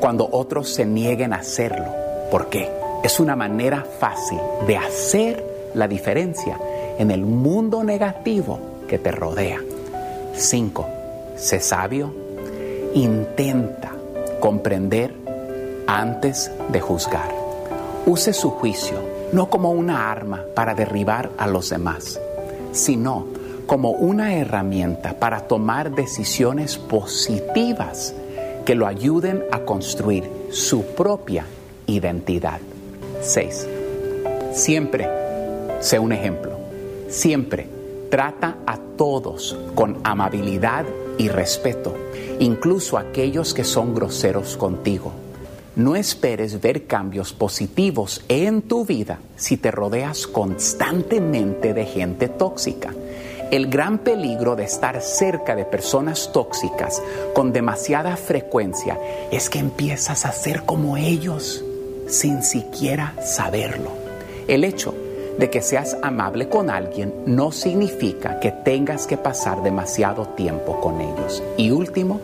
Cuando otros se nieguen a hacerlo, ¿por qué? Es una manera fácil de hacer la diferencia en el mundo negativo que te rodea. 5. Sé sabio. Intenta comprender antes de juzgar. Use su juicio no como una arma para derribar a los demás, sino como una herramienta para tomar decisiones positivas que lo ayuden a construir su propia identidad. 6. Siempre sé un ejemplo. Siempre trata a todos con amabilidad y respeto, incluso aquellos que son groseros contigo. No esperes ver cambios positivos en tu vida si te rodeas constantemente de gente tóxica. El gran peligro de estar cerca de personas tóxicas con demasiada frecuencia es que empiezas a ser como ellos sin siquiera saberlo. El hecho de que seas amable con alguien no significa que tengas que pasar demasiado tiempo con ellos. Y último,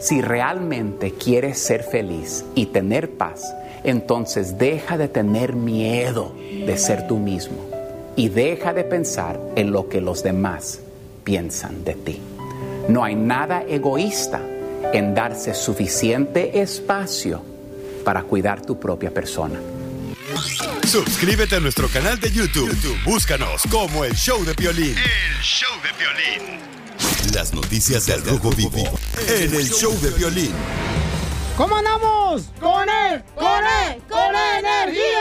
si realmente quieres ser feliz y tener paz, entonces deja de tener miedo de ser tú mismo y deja de pensar en lo que los demás piensan de ti. No hay nada egoísta en darse suficiente espacio para cuidar tu propia persona. Suscríbete a nuestro canal de YouTube. YouTube, Búscanos como el Show de Piolín. El show de violín. Las noticias del Rojo Vivo en el Show de Piolín. ¿Cómo andamos? ¡Con él! ¡Con él! ¡Con energía!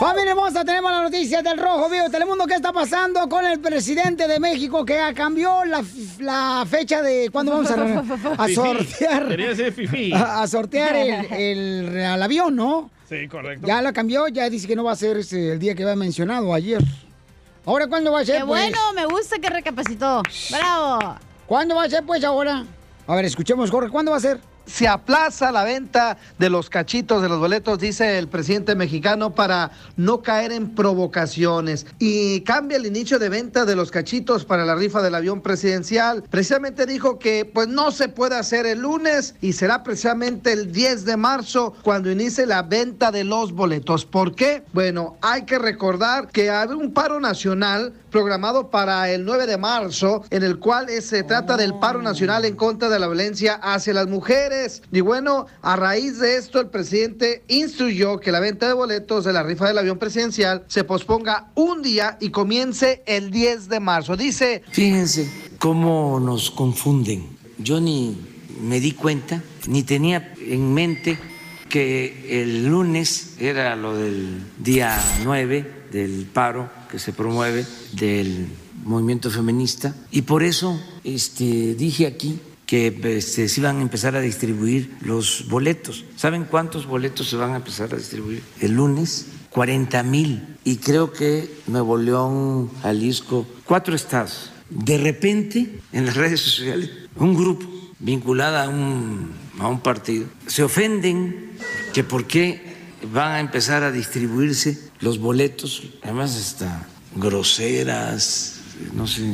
Familia hermosa, tenemos las noticias del Rojo Vivo de Telemundo. ¿Qué está pasando con el presidente de México que cambió la, la fecha de cuándo vamos a, sortear? Fifí. A, a sortear el, el- al avión, ¿no? Sí, correcto. Ya la cambió, ya dice que no va a ser el día que había mencionado ayer. ¿Ahora cuándo va a ser? Qué pues? bueno, me gusta que recapacitó. ¡Bravo! ¿Cuándo va a ser, pues, ahora? A ver, escuchemos, Jorge, ¿cuándo va a ser? Se aplaza la venta de los cachitos de los boletos, dice el presidente mexicano, para no caer en provocaciones. Y cambia el inicio de venta de los cachitos para la rifa del avión presidencial. Precisamente dijo que pues no se puede hacer el lunes y será precisamente el 10 de marzo cuando inicie la venta de los boletos. ¿Por qué? Bueno, hay que recordar que hay un paro nacional programado para el 9 de marzo, en el cual eh, se trata del paro nacional en contra de la violencia hacia las mujeres. Y bueno, a raíz de esto, el presidente instruyó que la venta de boletos de la rifa del avión presidencial se posponga un día y comience el 10 de marzo. Dice, Fíjense cómo nos confunden. Yo ni me di cuenta, ni tenía en mente que el lunes era lo del día 9 del paro que se promueve del movimiento feminista y por eso este, dije aquí que este, se iban a empezar a distribuir los boletos. ¿Saben cuántos boletos se van a empezar a distribuir el lunes? 40 mil. Y creo que Nuevo León, Jalisco, cuatro estados. De repente, en las redes sociales, un grupo vinculado a un, a un partido se ofenden que por qué van a empezar a distribuirse los boletos, además hasta groseras, no sé.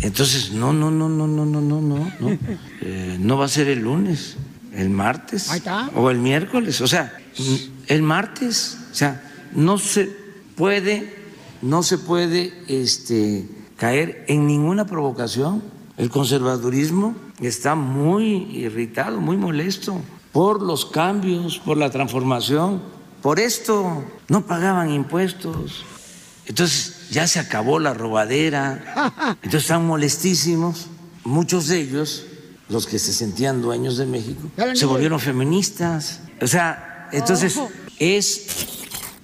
Entonces, no, no, no, no, no, no, no, no, no. Eh, no va a ser el lunes, el martes o el miércoles, o sea, el martes, o sea, no se puede, no se puede este, caer en ninguna provocación. El conservadurismo está muy irritado, muy molesto por los cambios, por la transformación. Por esto no pagaban impuestos. Entonces ya se acabó la robadera. Entonces están molestísimos. Muchos de ellos, los que se sentían dueños de México, se volvieron feministas. O sea, entonces es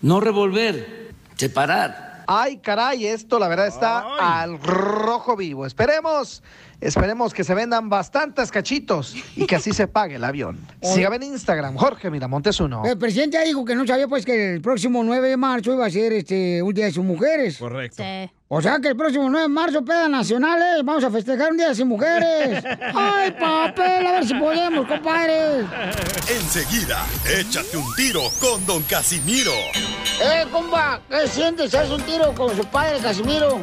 no revolver, separar. Ay, caray, esto la verdad está al rojo vivo. Esperemos Esperemos que se vendan bastantes cachitos y que así se pague el avión. Sígame en Instagram, Jorge Miramontes uno. El presidente ya dijo que no sabía pues que el próximo 9 de marzo iba a ser este un día de sus mujeres. Correcto. O sea que el próximo 9 de marzo, peda nacionales, vamos a festejar un día de sin mujeres. Ay, papel, a ver si podemos, compadre. Enseguida, échate un tiro con Don Casimiro. Eh, compa, ¿qué sientes? ¿Haz un tiro con su padre, Casimiro?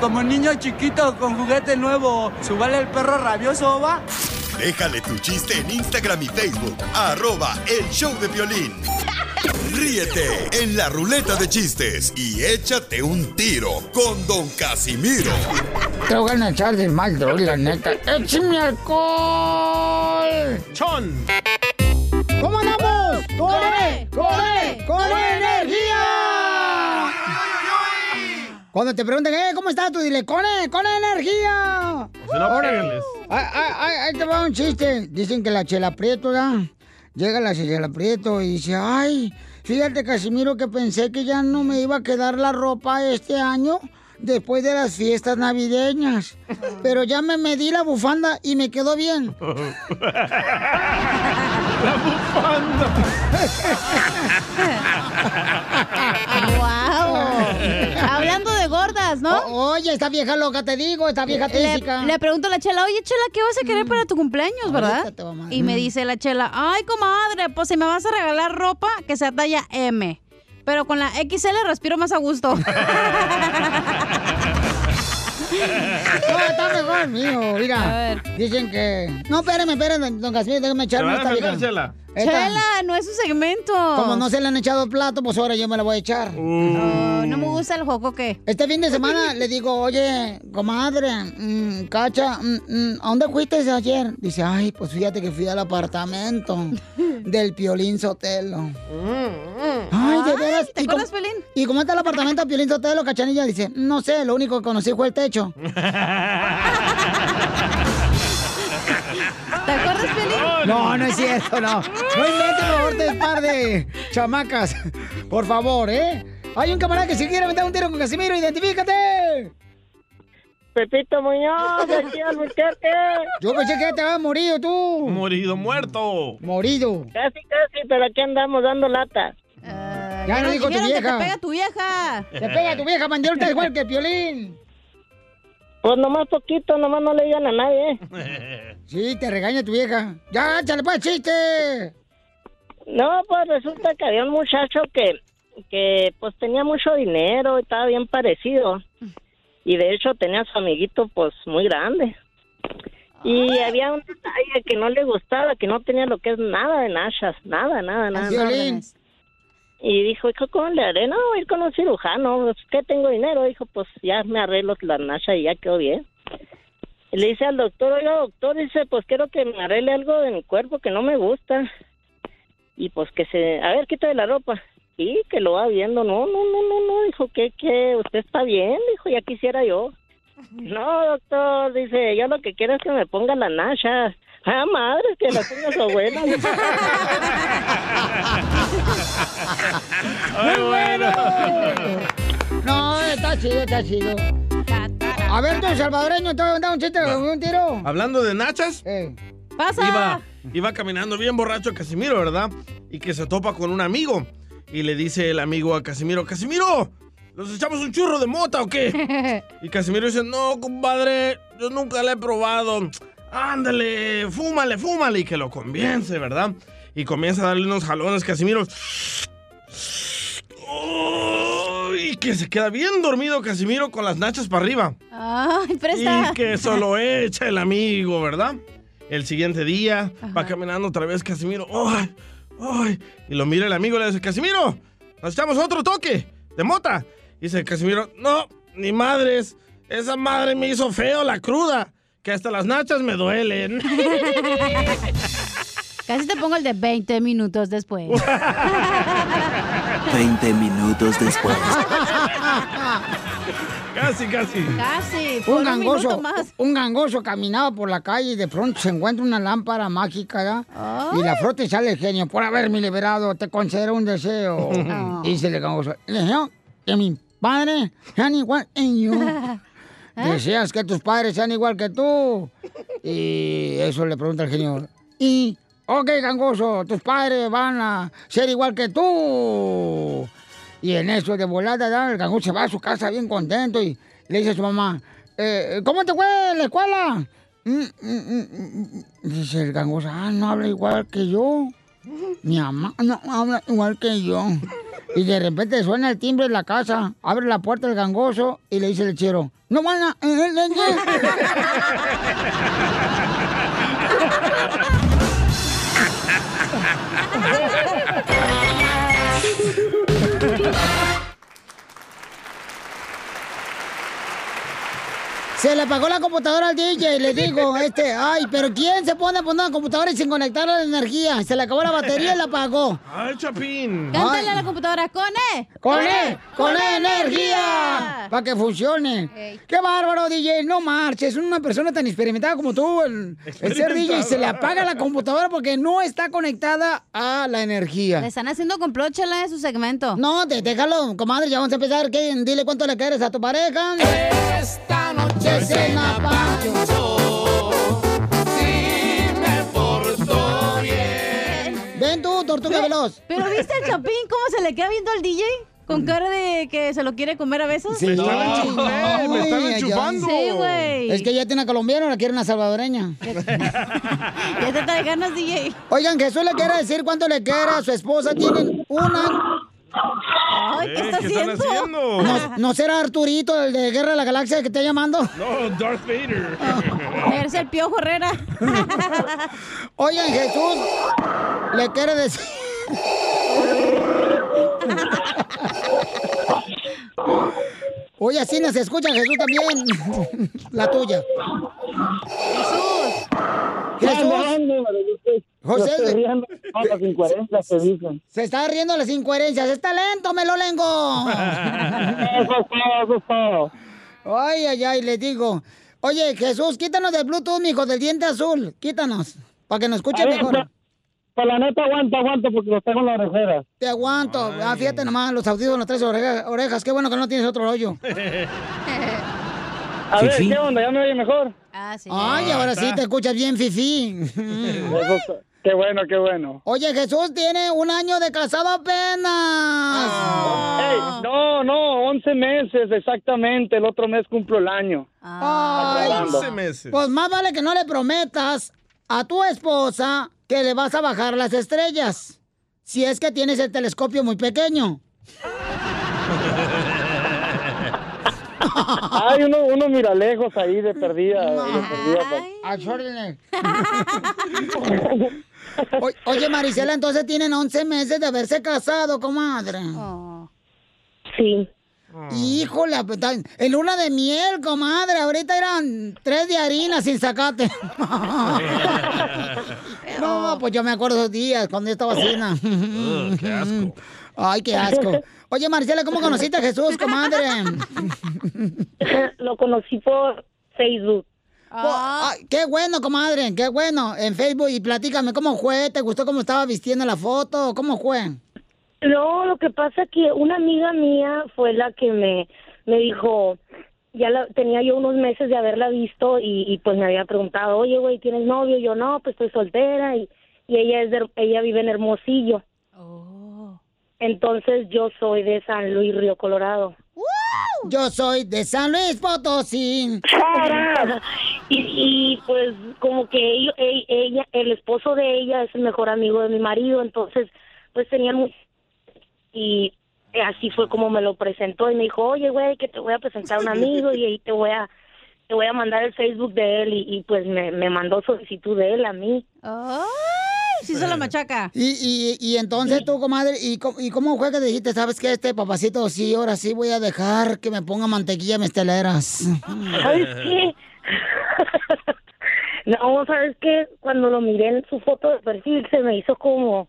Como niño chiquito con juguete nuevo, ¿subale el perro rabioso, va? Déjale tu chiste en Instagram y Facebook, arroba el show de violín. Ríete en la ruleta de chistes y échate un tiro con Don Casimiro. Te voy a echar de mal, droga, la neta. ¡Échame alcohol! ¡Chon! ¿Cómo andamos? ¡Con él! ¡Con energía! Cuando te pregunten, eh, ¿cómo estás? Tú dile, ¡con él! ¡Con energía! No, Órale. pégales. Ay, ay, ay, ahí te va un chiste. Dicen que la Chela Prieto, ¿da? Llega la Chela Prieto y dice, ay, fíjate, Casimiro, que pensé que ya no me iba a quedar la ropa este año después de las fiestas navideñas. Pero ya me medí la bufanda y me quedó bien. ¡Wow! Hablando oye, esta vieja loca, te digo, esta vieja tísica. Le, le pregunto a la chela, oye, chela, ¿qué vas a querer para tu cumpleaños, verdad? Y me dice la chela, ay, comadre, pues si me vas a regalar ropa, que sea talla M. Pero con la XL respiro más a gusto. No, está mejor mío, mira. Dicen que. No, espérame, espérame, don Casimiro, déjame ¿Te echarme esta vieja. Chela? Esta- Chela, no es un segmento. Como no se le han echado plato, pues ahora yo me la voy a echar. Oh, no me gusta el joco, ¿qué? Este fin de semana le digo, oye, comadre, mm, cacha, mm, mm, ¿a dónde fuiste ayer? Dice, ay, pues fíjate que fui al apartamento del Piolín Sotelo. Ay, de veras. ¿te ¿Y acuerdas, cómo- ¿Y cómo está el apartamento del Piolín Sotelo, cachanilla? Dice, no sé, lo único que conocí fue el techo. ¿Te acuerdas, Pelín? No, no es cierto, no. No inventes, por favor, par de chamacas. Por favor, ¿eh? Hay un camarada que si quiere meter un tiro con Casimiro, identifícate. Pepito Muñoz, de aquí al Albuquerque. Yo pensé que te habías morido tú. Morido, muerto. Morido. Casi, casi, pero aquí andamos dando lata. Ya no dijo tu vieja. te pega tu vieja. Te pega tu vieja, mandiola, igual que Piolín. Pues nomás poquito, nomás no le digan a nadie. Sí, te regaña tu vieja. Ya, échale pues chiste. No, pues resulta que había un muchacho que, que pues tenía mucho dinero y estaba bien parecido. Y de hecho tenía a su amiguito pues muy grande. Y había un detalle que no le gustaba, que no tenía lo que es nada de nachas, nada, nada, nada. Nada. Y dijo, hijo, ¿cómo le haré? No, ir con un cirujano. Pues, ¿Qué tengo dinero? Dijo, pues ya me arreglo las nachas y ya quedó bien. Y le dice al doctor, oiga, doctor, dice, pues quiero que me arregle algo de mi cuerpo que no me gusta. Y pues que se, a ver, quítale la ropa. Y que lo va viendo, no, no, no, no, no, dijo, que, que usted está bien, dijo, ya quisiera yo. No, doctor, dice, yo lo que quiero es que me ponga la nasha. Ah, madre, que la ponga su abuela. Muy bueno. No, está chido, está chido. A ver, tú, salvadoreño, ¿te vas a dar un chiste con un tiro? Hablando de nachas, Pasa. iba, iba caminando bien borracho Casimiro, ¿verdad? Y que se topa con un amigo. Y le dice el amigo a Casimiro, Casimiro, ¿nos echamos un churro de mota o qué? Y Casimiro dice, no, compadre, yo nunca la he probado. Ándale, fúmale, fúmale. Y que lo convence, ¿verdad? Y comienza a darle unos jalones, Casimiro. Oh, y que se queda bien dormido Casimiro con las nachas para arriba. Ay, presta. Y que eso lo echa el amigo, ¿verdad? El siguiente día va caminando otra vez Casimiro. ¡Ay! ¡Ay! Y lo mira el amigo y le dice, Casimiro, nos echamos otro toque de mota. Y dice Casimiro, no, ni madres. Esa madre me hizo feo la cruda, que hasta las nachas me duelen. Casi te pongo el de 20 minutos después. 20 minutos después. casi, casi. Casi. Un gangoso, más. un gangoso caminaba por la calle y de pronto se encuentra una lámpara mágica, ¿ya? Y la frota y sale el genio. Por haberme liberado, te concedo un deseo. Oh. Y dice el gangoso, el que mi padre, Honey, what in you. Deseas que tus padres sean igual que tú. Y eso le pregunta el genio. Y, ok, gangoso, tus padres van a ser igual que tú. Y en eso de volada, el gangoso se va a su casa bien contento y le dice a su mamá, eh, ¿cómo te fue en la escuela? "Mm, mm, mm, mm". Dice el gangoso, ah, no habla igual que yo. Mi mamá no habla igual que yo. Y de repente suena el timbre en la casa, abre la puerta el gangoso y le dice el lechero, no van a... Se le apagó la computadora al DJ, le digo, este, ay, pero ¿quién se pone a poner una computadora y sin conectar a la energía? Se le acabó la batería y la apagó. ¡Ay, Chapín! Cántale a la computadora con E. ¡Con E! ¡Con E energía! Para que funcione. ¡Qué bárbaro, DJ! No marches, una persona tan experimentada como tú, el, el ser DJ, se le apaga la computadora porque no está conectada a la energía. Le están haciendo complot, chela, de su segmento. No, te, déjalo, comadre, ya vamos a empezar. ¿Qué? Dile cuánto le quieres a tu pareja. Esta noche cena Pancho. Si me porto bien. Ven tú, tortuga veloz. ¿Pero viste al Chapín cómo se le queda viendo al DJ? Con cara de que se lo quiere comer a besos. Sí. Me están enchufando, me están enchufando. Sí, güey. Es que ya tiene una colombiana, la quiere una salvadoreña. Ya te trae ganas, DJ. Oigan, Jesús le quiere decir cuánto le quiere a su esposa. Tienen una... Ay, ¿qué está ¿qué están haciendo? ¿No, ¿No será Arturito, el de Guerra de la Galaxia, que está llamando? No, Darth Vader. Eres el piojo Herrera. Oigan, Jesús le quiere decir... Oye, así nos escucha Jesús también. La tuya. Jesús. José. Estoy riendo con las incoherencias que dicen. Se está riendo las incoherencias. ¡Es talento, me lo lengo! Eso es todo, eso es todo. Ay, ay, ay, le digo. Oye, Jesús, quítanos del Bluetooth, mijo, del diente azul. Quítanos. Para que nos escuche ver, mejor. pues, la neta aguanta, aguanta porque los tengo en la orejera. Te aguanto. Ah, fíjate nomás, los audífonos, los tres orejas, orejas. Qué bueno que no tienes otro rollo. A ver. ¿qué onda? ¿Ya me oye mejor? Ah, sí. Ay, ahora sí te escuchas bien, Fifi. Qué bueno, qué bueno. Oye, Jesús tiene un año de casado apenas. Ey, no, no, 11 meses exactamente. El otro mes cumplo el año. Ay, Aclarando. Pues más vale que no le prometas a tu esposa que le vas a bajar las estrellas. Si es que tienes el telescopio muy pequeño. Hay uno, uno mira lejos ahí de perdida. de perdida, órdenes. O- oye, Marisela, entonces tienen 11 meses de haberse casado, comadre. Sí. Híjole, pues, en luna de miel, comadre. Ahorita eran tres de harina sin sacate. no, pues yo me acuerdo esos días cuando yo estaba cena. qué asco. Ay, qué asco. Oye, Marcela, ¿cómo conociste a Jesús, comadre? Lo conocí por Facebook. Oh, ay, qué bueno, comadre, qué bueno. En Facebook, y platícame, ¿cómo fue? ¿Te gustó cómo estaba vistiendo la foto? ¿Cómo fue? No, lo que pasa que una amiga mía fue la que me, me dijo, ya la, tenía yo unos meses de haberla visto y, y pues me había preguntado, oye, güey, ¿tienes novio? Yo no, pues estoy soltera y, y ella es de- ella vive en Hermosillo. Entonces yo soy de San Luis, Río Colorado. Yo soy de San Luis Potosí. y, y pues como que ello- e- ella, el esposo de ella es el mejor amigo de mi marido, entonces pues tenían y así fue como me lo presentó y me dijo, oye güey, que te voy a presentar a un amigo y ahí te voy a te voy a mandar el Facebook de él y, y, pues me, me mandó solicitud de él a mí. Sí, hizo la machaca. Y, y, y entonces tú, comadre, ¿y cómo, ¿y cómo fue que dijiste, sabes qué, este papacito, sí, ahora sí voy a dejar que me ponga mantequilla mesteleras? ¿Sabes qué? no, ¿sabes qué? Cuando lo miré en su foto de perfil se me hizo como,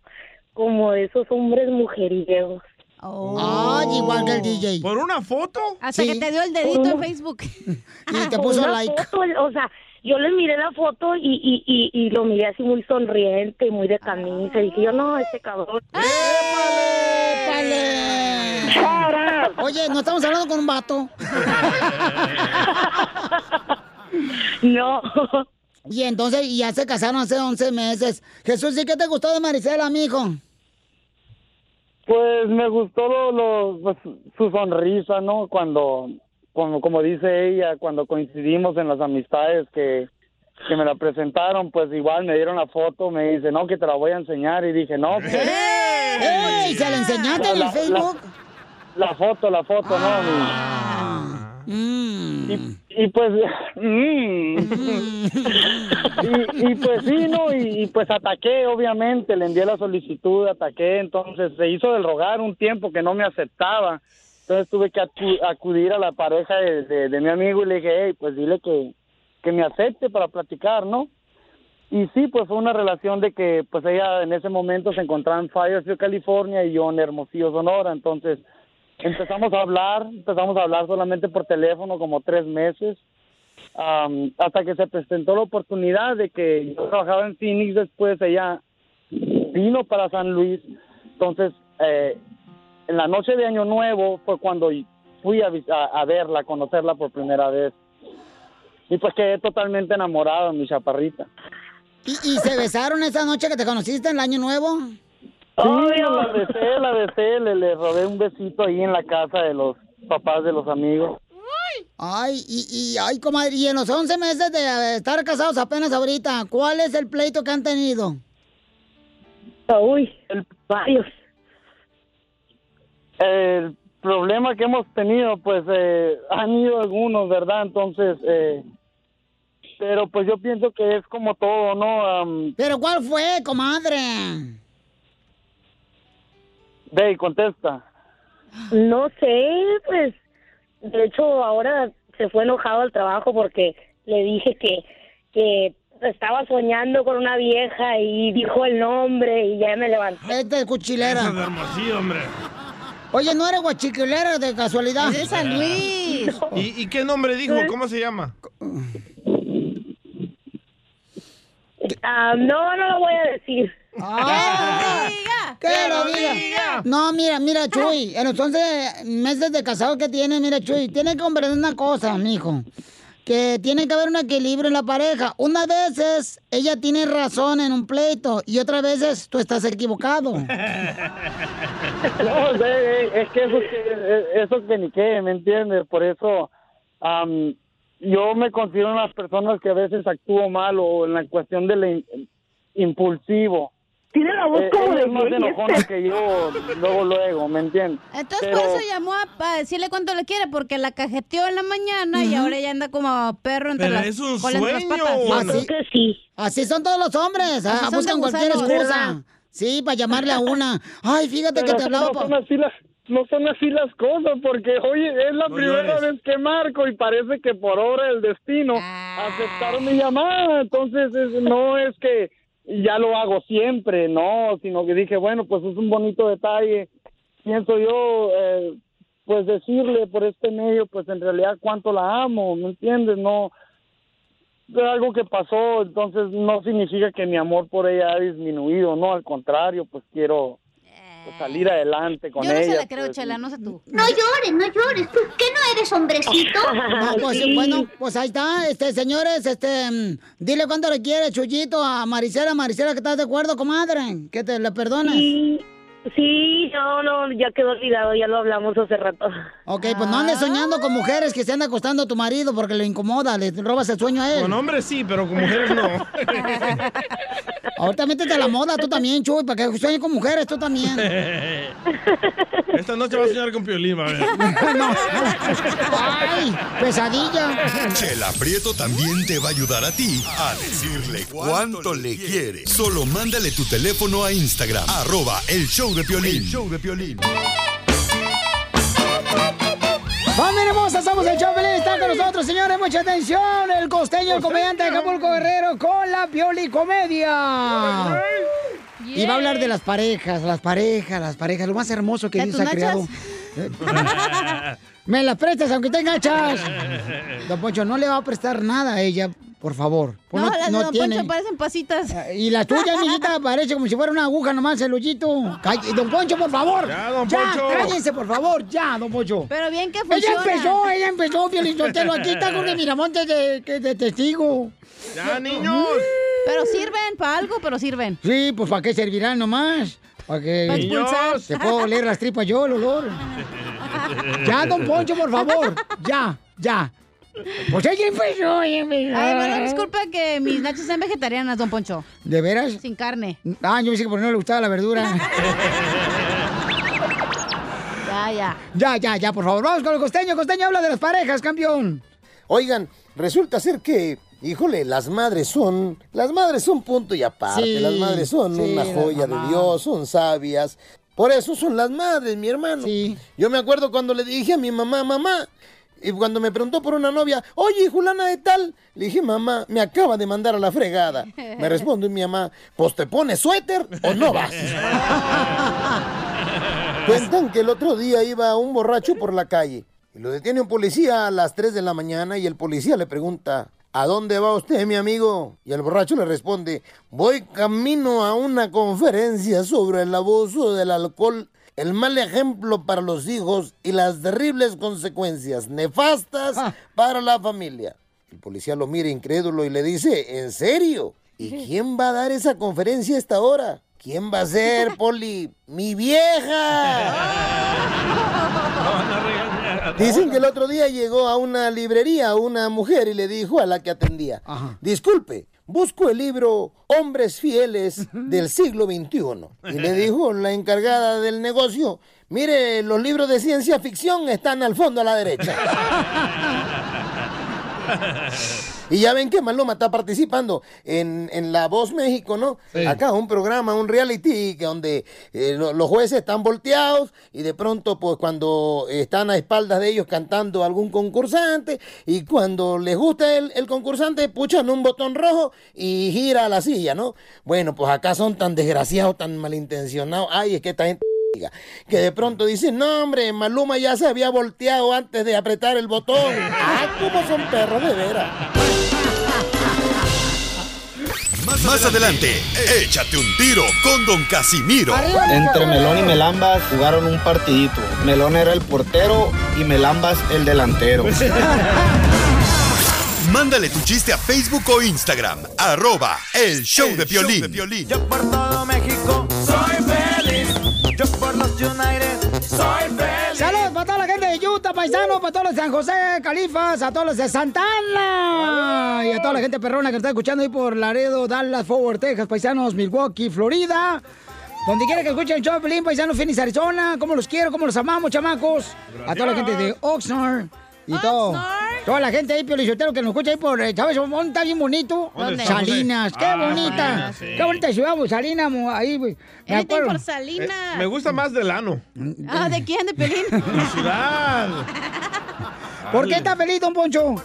como de esos hombres mujeriegos. Ay, igual que el DJ. ¿Por una foto? Hasta Sí. que te dio el dedito en Facebook. Y te puso Una like. foto, o sea, yo le miré la foto y, y, y, y lo miré así muy sonriente, muy de camisa. Y dije yo, no, ese cabrón. Oye, no estamos hablando con un vato. No. Y entonces, ya se casaron hace 11 meses. Jesús, ¿y qué te gustó de Marisela, mijo? Pues me gustó lo, lo- pues, su sonrisa, ¿no? Cuando, como, como dice ella, cuando coincidimos en las amistades que, que me la presentaron, pues igual me dieron la foto, me dice, no, que te la voy a enseñar. Y dije, no, pues... ¡Ey! ¿Se la enseñaste en el La- la- Facebook? La foto, la foto, Ah. ¿no? Mm. Y, y pues, mm. y, y pues sí, ¿no? Y, y pues ataqué, obviamente, le envié la solicitud, ataqué, entonces se hizo del rogar un tiempo que no me aceptaba, entonces tuve que acu- acudir a la pareja de, mi amigo y le dije, hey, pues dile que, que me acepte para platicar, ¿no? Y sí, pues fue una relación de que pues ella en ese momento se encontraba en Fayersfield, California y yo en Hermosillo, Sonora, entonces empezamos a hablar, empezamos a hablar solamente por teléfono como tres meses, am, hasta que se presentó la oportunidad de que yo trabajaba en Phoenix, después ella vino para San Luis, entonces eh, en la noche de Año Nuevo fue cuando fui a, a, a verla, a conocerla por primera vez. Y pues quedé totalmente enamorado, mi chaparrita. ¿Y, y se besaron esa noche que te conociste en el Año Nuevo? Sí, la besé, la besé, le, le robé un besito ahí en la casa de los papás de los amigos. Ay, y, y, ay, comadre, y en los 11 meses de estar casados apenas ahorita, ¿cuál es el pleito que han tenido? Uy, varios. El problema que hemos tenido, pues, eh, han ido algunos, ¿verdad? Entonces, eh, pero pues yo pienso que es como todo, ¿no? ¿Pero cuál fue, comadre? Dey, contesta. No sé, pues, de hecho ahora se fue enojado al trabajo porque le dije que, que estaba soñando con una vieja y dijo el nombre y ya me levanté. Este es cuchilera. Es Hermosillo, hombre. Oye, ¿no eres guachiquilera de casualidad? Es de San Luis. ¿Y, y qué nombre dijo? ¿Cómo se llama? Ah, no, no lo voy a decir. ¡Ah! ¡Que lo diga! No, mira, mira, Chuy, en los 11 meses de casado que tiene, mira, Chuy, tiene que comprender una cosa, mijo. Que tiene que haber un equilibrio en la pareja. Unas veces ella tiene razón en un pleito y otras veces tú estás equivocado. No, es, es que eso que, eso que ¿me entiendes? Por eso am, yo me considero una persona que a veces actúo mal o en la cuestión del impulsivo. Tiene la voz Eh, como de es más enojona este. que yo, luego, luego, ¿me entiendes? Entonces Pero- por eso llamó a, para decirle cuánto le quiere, porque la cajeteó en la mañana y ahora ya anda como perro entre Pero las es un entre las sueño, patas. Así- sí. Así son todos los hombres. Ah, buscan cualquier excusa. Sí, para llamarle a una. Ay, fíjate que Pero te hablaba. no son así las no son así las cosas porque oye es la No primera llores. vez que marco y parece que por obra del destino aceptaron mi llamada entonces es- no es que ya lo hago siempre no sino que dije bueno pues es un bonito detalle. Pienso yo eh, pues decirle por este medio pues en realidad cuánto la amo me entiendes no algo que pasó entonces no significa que mi amor por ella ha disminuido no al contrario pues quiero pues, salir adelante con Yo no ella se la creo, pues, Chela, no sé tú. No llores, no llores. ¿Tú qué no eres hombrecito? No, pues Sí. bueno, pues ahí está, este, señores, este, mm, dile cuánto le quiere Chuyito a Maricela, Maricela, que estás de acuerdo, comadre, que te le perdones. Sí, sí, no, no, ya quedó olvidado, ya lo hablamos hace rato. Ok, pues no andes soñando con mujeres que se anda acostando a tu marido porque le incomoda, le robas el sueño a él. Con hombres sí, pero con mujeres no. Ahorita métete a la moda tú también, Chuy, para que sueñes con mujeres tú también. Esta noche va a soñar con Piolín, a ver. ¡Ay! ¡Pesadilla! Chela Prieto también te va a ayudar a ti a decirle cuánto le quiere. Solo mándale tu teléfono a Instagram, arroba el show de Piolín. El show de Piolín. ¡Familia hermosa! Somos el Chopelín, está con nosotros, señores. Mucha atención. El costeño, el comediante de Acapulco Guerrero con la Pioli Comedia. Y va a hablar de las parejas, las parejas, las parejas, lo más hermoso que ¿De Dios ha creado. Me las prestas aunque tenga hachas. Don Poncho, no le va a prestar nada a ella por favor. Pues No, las de Don tiene. Poncho parecen pasitas. Y la tuya, mijita, parece como si fuera una aguja nomás el hoyito. Calle- Don Poncho, por favor. Ya, don Poncho. cállense, por favor. Ya, Don Poncho. Pero bien que Ella funciona. empezó, ella empezó, Piolizotelo. Aquí está Jorge Miramontes de, que- de testigo. Ya, niños. Pero sirven para algo, pero sirven. Sí, pues ¿para qué servirán nomás? Para que expulsar. se puedo oler las tripas yo, el olor. Ya, don Poncho, por favor. Ya, ya. Pues ella empezó, ella empezó. Ay, bueno, disculpa que mis nachos sean vegetarianas, don Poncho. ¿De veras? Sin carne. Ah, yo pensé que por no le gustaba la verdura. Ya, ya. ya, ya, ya, por favor. Vamos con el costeño. Costeño habla de las parejas, campeón. Oigan, resulta ser que, híjole, las madres son, las madres son punto y aparte, Sí, las madres son sí, una joya de. Dios, son sabias. Por eso son las madres, mi hermano. Yo me acuerdo cuando le dije a mi mamá, mamá, y cuando me preguntó por una novia, oye, Julana de tal, le dije, mamá, me acaba de mandar a la fregada. Me responde mi mamá, pues te pones suéter o no vas. Cuentan que el otro día iba un borracho por la calle y lo detiene un policía a las 3 de la mañana y el policía le pregunta, ¿a dónde va usted, mi amigo? Y el borracho le responde, voy camino a una conferencia sobre el abuso del alcohol, el mal ejemplo para los hijos y las terribles consecuencias nefastas para la familia. El policía lo mira incrédulo y le dice, ¿en serio? ¿Y quién va a dar esa conferencia a esta hora? ¿Quién va a ser, Poli? ¡Mi vieja! Dicen que el otro día llegó a una librería una mujer y le dijo a la que atendía, disculpe, busco el libro Hombres Fieles del siglo XXI. Y le dijo la encargada del negocio, mire, los libros de ciencia ficción están al fondo a la derecha. Y ya ven que Maluma está participando en, en La Voz México, ¿no? Acá un programa, un reality, que donde eh, lo- los jueces están volteados y de pronto, pues cuando están a espaldas de ellos cantando algún concursante y cuando les gusta el, el concursante, puchan un botón rojo y gira la silla, ¿no? Bueno, pues acá son tan desgraciados, tan malintencionados. Ay, es que esta gente que de pronto dicen, no hombre, Maluma ya se había volteado antes de apretar el botón. Ah, cómo son perros de veras. Más adelante, échate un tiro con Don Casimiro. Entre Melón y Melambas jugaron un partidito. Melón era el portero y Melambas el delantero. Mándale tu chiste a Facebook o Instagram, arroba el show de violín. Por todo México United soy feliz. Saludos para toda la gente de Utah, paisano, para todos los de San José, Califas, a todos los de Santana y a toda la gente perrona que está escuchando ahí por Laredo, Dallas, Fort Worth, Texas, paisanos, Milwaukee, Florida. Donde quiera que escuchen el show Pelín, paisanos, Phoenix, Arizona, como los quiero, como los amamos, chamacos. A toda la gente de Oxnard y todo. Toda la gente ahí, Piolichotero, que nos escucha ahí por, ¿sabes? dónde Está bien bonito. ¿Dónde? Salinas, qué Ah, bonita. Salinas, sí. Qué bonita ciudad, pues, Salinas, ahí, güey. Me Anything acuerdo. por Salinas. Eh, Me gusta más del ano. Ah, ¿de quién? ¿De Pelín? Ciudad. ¿Por qué está feliz, don Poncho?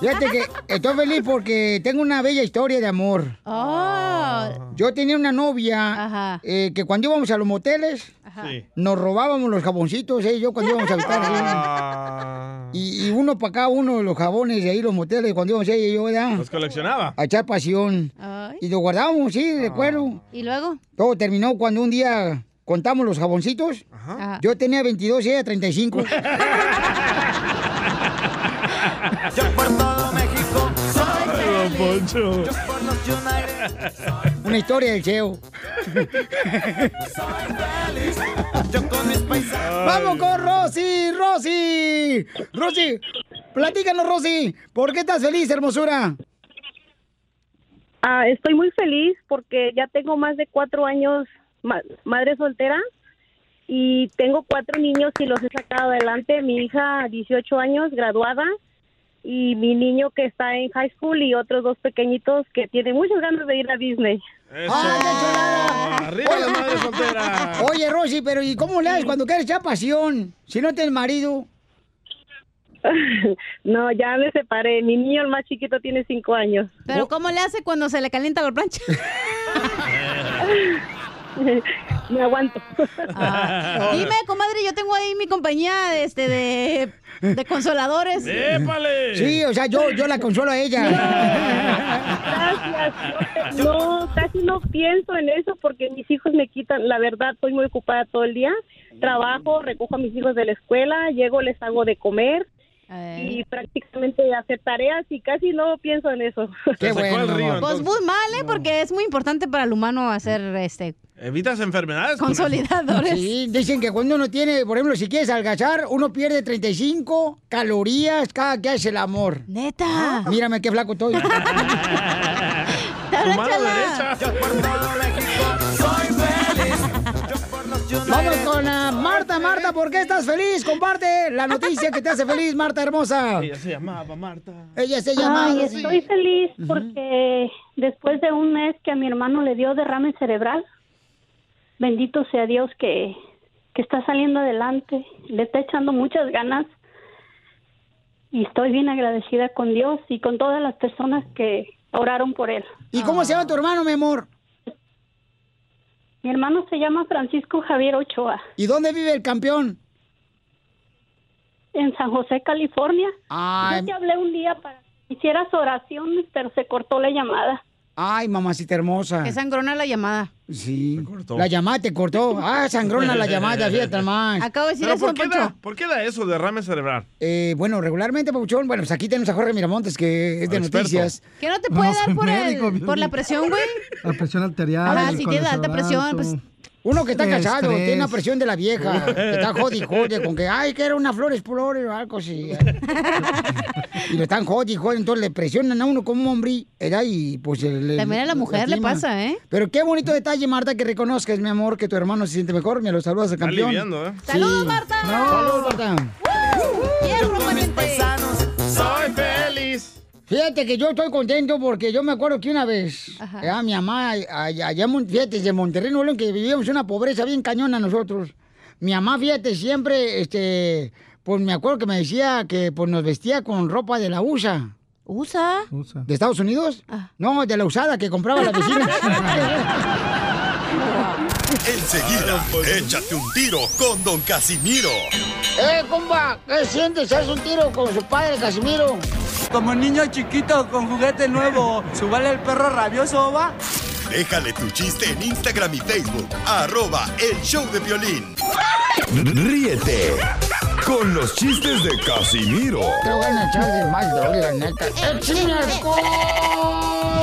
Fíjate que estoy feliz porque tengo una bella historia de amor. Oh. Yo tenía una novia eh, que cuando íbamos a los moteles, Sí. nos robábamos los jaboncitos, eh, yo cuando íbamos a visitar. Ah. y, y uno para cada uno de los jabones de ahí, los moteles, cuando íbamos ella y yo, ¿verdad? Los coleccionaba. A echar pasión. Y los guardábamos, sí, Ah. recuerdo. ¿Y luego? Todo terminó cuando un día contamos los jaboncitos. Ajá. Yo tenía 22 y ella 35. Poncho. Una historia del Cheo. ¡Vamos con Rosy! ¡Rosy! ¡Rosy! Platícanos, Rosy. ¿Por qué estás feliz, hermosura? Ah, estoy muy feliz porque ya tengo más de cuatro años ma- madre soltera y tengo cuatro niños y los he sacado adelante. Mi hija, 18 años, graduada, y mi niño que está en high school y otros dos pequeñitos que tienen muchas ganas de ir a Disney. Arriba la madre soltera. Oye, Rosy, pero ¿y cómo le haces cuando quieres echar pasión? Si no tienes marido. no, ya me separé. Mi niño, el más chiquito, tiene cinco años. ¿Pero cómo le hace cuando se le calienta la plancha? Me aguanto. Ah, dime, comadre, yo tengo ahí mi compañía de, este, de, de consoladores. ¡Épale! Sí, o sea, yo, yo la consuelo a ella. Gracias. No, casi no pienso en eso porque mis hijos me quitan, la verdad, estoy muy ocupada todo el día. Trabajo, recojo a mis hijos de la escuela, llego, les hago de comer y prácticamente hacer tareas y casi no pienso en eso. Qué bueno. Pues muy mal, ¿eh? Porque es muy importante para el humano hacer este Evitas enfermedades. consolidadores. Sí, dicen que cuando uno tiene, por ejemplo, si quieres algazar, uno pierde 35 calorías cada que hace el amor. Neta. Mírame qué flaco estoy. Mano derecha. Vamos con ah, Marta. Marta, ¿por qué estás feliz? Comparte la noticia que te hace feliz, Marta hermosa. Ella se llamaba Marta. Ella se llama. Ay, estoy feliz porque después de un mes que a mi hermano le dio derrame cerebral, bendito sea Dios que, que está saliendo adelante, le está echando muchas ganas y estoy bien agradecida con Dios y con todas las personas que oraron por él. ¿Y cómo se llama tu hermano, mi amor? Mi hermano se llama Francisco Javier Ochoa, ¿Y dónde vive el campeón? en San José, California. Ay. Yo te hablé un día para que hicieras oración, pero se cortó la llamada. Ay, mamacita hermosa. Que sangrona la llamada. Sí. La llamada te cortó. Ah, sangrona la llamada, fíjate más. Acabo de decir ¿Pero eso, por qué, Poncho. da, por qué da eso, derrame cerebral? Eh, bueno, regularmente, Pauchón, bueno, pues aquí tenemos a Jorge Miramontes, que es de experto. noticias. ¿Que no te puede No, dar por, médico, el, por la presión, güey? La presión arterial. Ajá, el si tienes alta presión, pues... Uno que está Estrés. casado, tiene una presión de la vieja, que está jodi, jodi, con que, ay, que era una flor explorer o algo así. y lo están jodi, jodi, entonces le presionan a uno como un hombre, ¿verdad? Y pues... le- También a la mujer le pasa, ¿eh? Pero qué bonito detalle, Marta, que reconozcas, mi amor, que tu hermano se siente mejor. Me lo saludas al Está campeón. aliviando, ¿eh? ¡Saludos, Marta! Saludos, Marta. ¡Hierro, pariente! Soy feliz. Fíjate que yo estoy contento porque yo me acuerdo que una vez, ya, mi mamá, allá, allá en Mon- fíjate, de Monterrey, Nuevo que vivíamos una pobreza bien cañona nosotros. Mi mamá, fíjate, siempre, este, pues me acuerdo que me decía que pues nos vestía con ropa de la USA. ¿USA? ¿De Estados Unidos? No, de la usada que compraba la vecina. Enseguida, échate un tiro con Don Casimiro. ¡Eh, compa! ¿Qué sientes? ¿Haz un tiro con su padre, Casimiro? Como niño chiquito con juguete nuevo, ¿subale el perro rabioso, va? Déjale tu chiste en Instagram y Facebook. Arroba El Show de Violín. Ríete con los chistes de Casimiro Te voy a echar de mal, la neta. ¡Échame alcohol!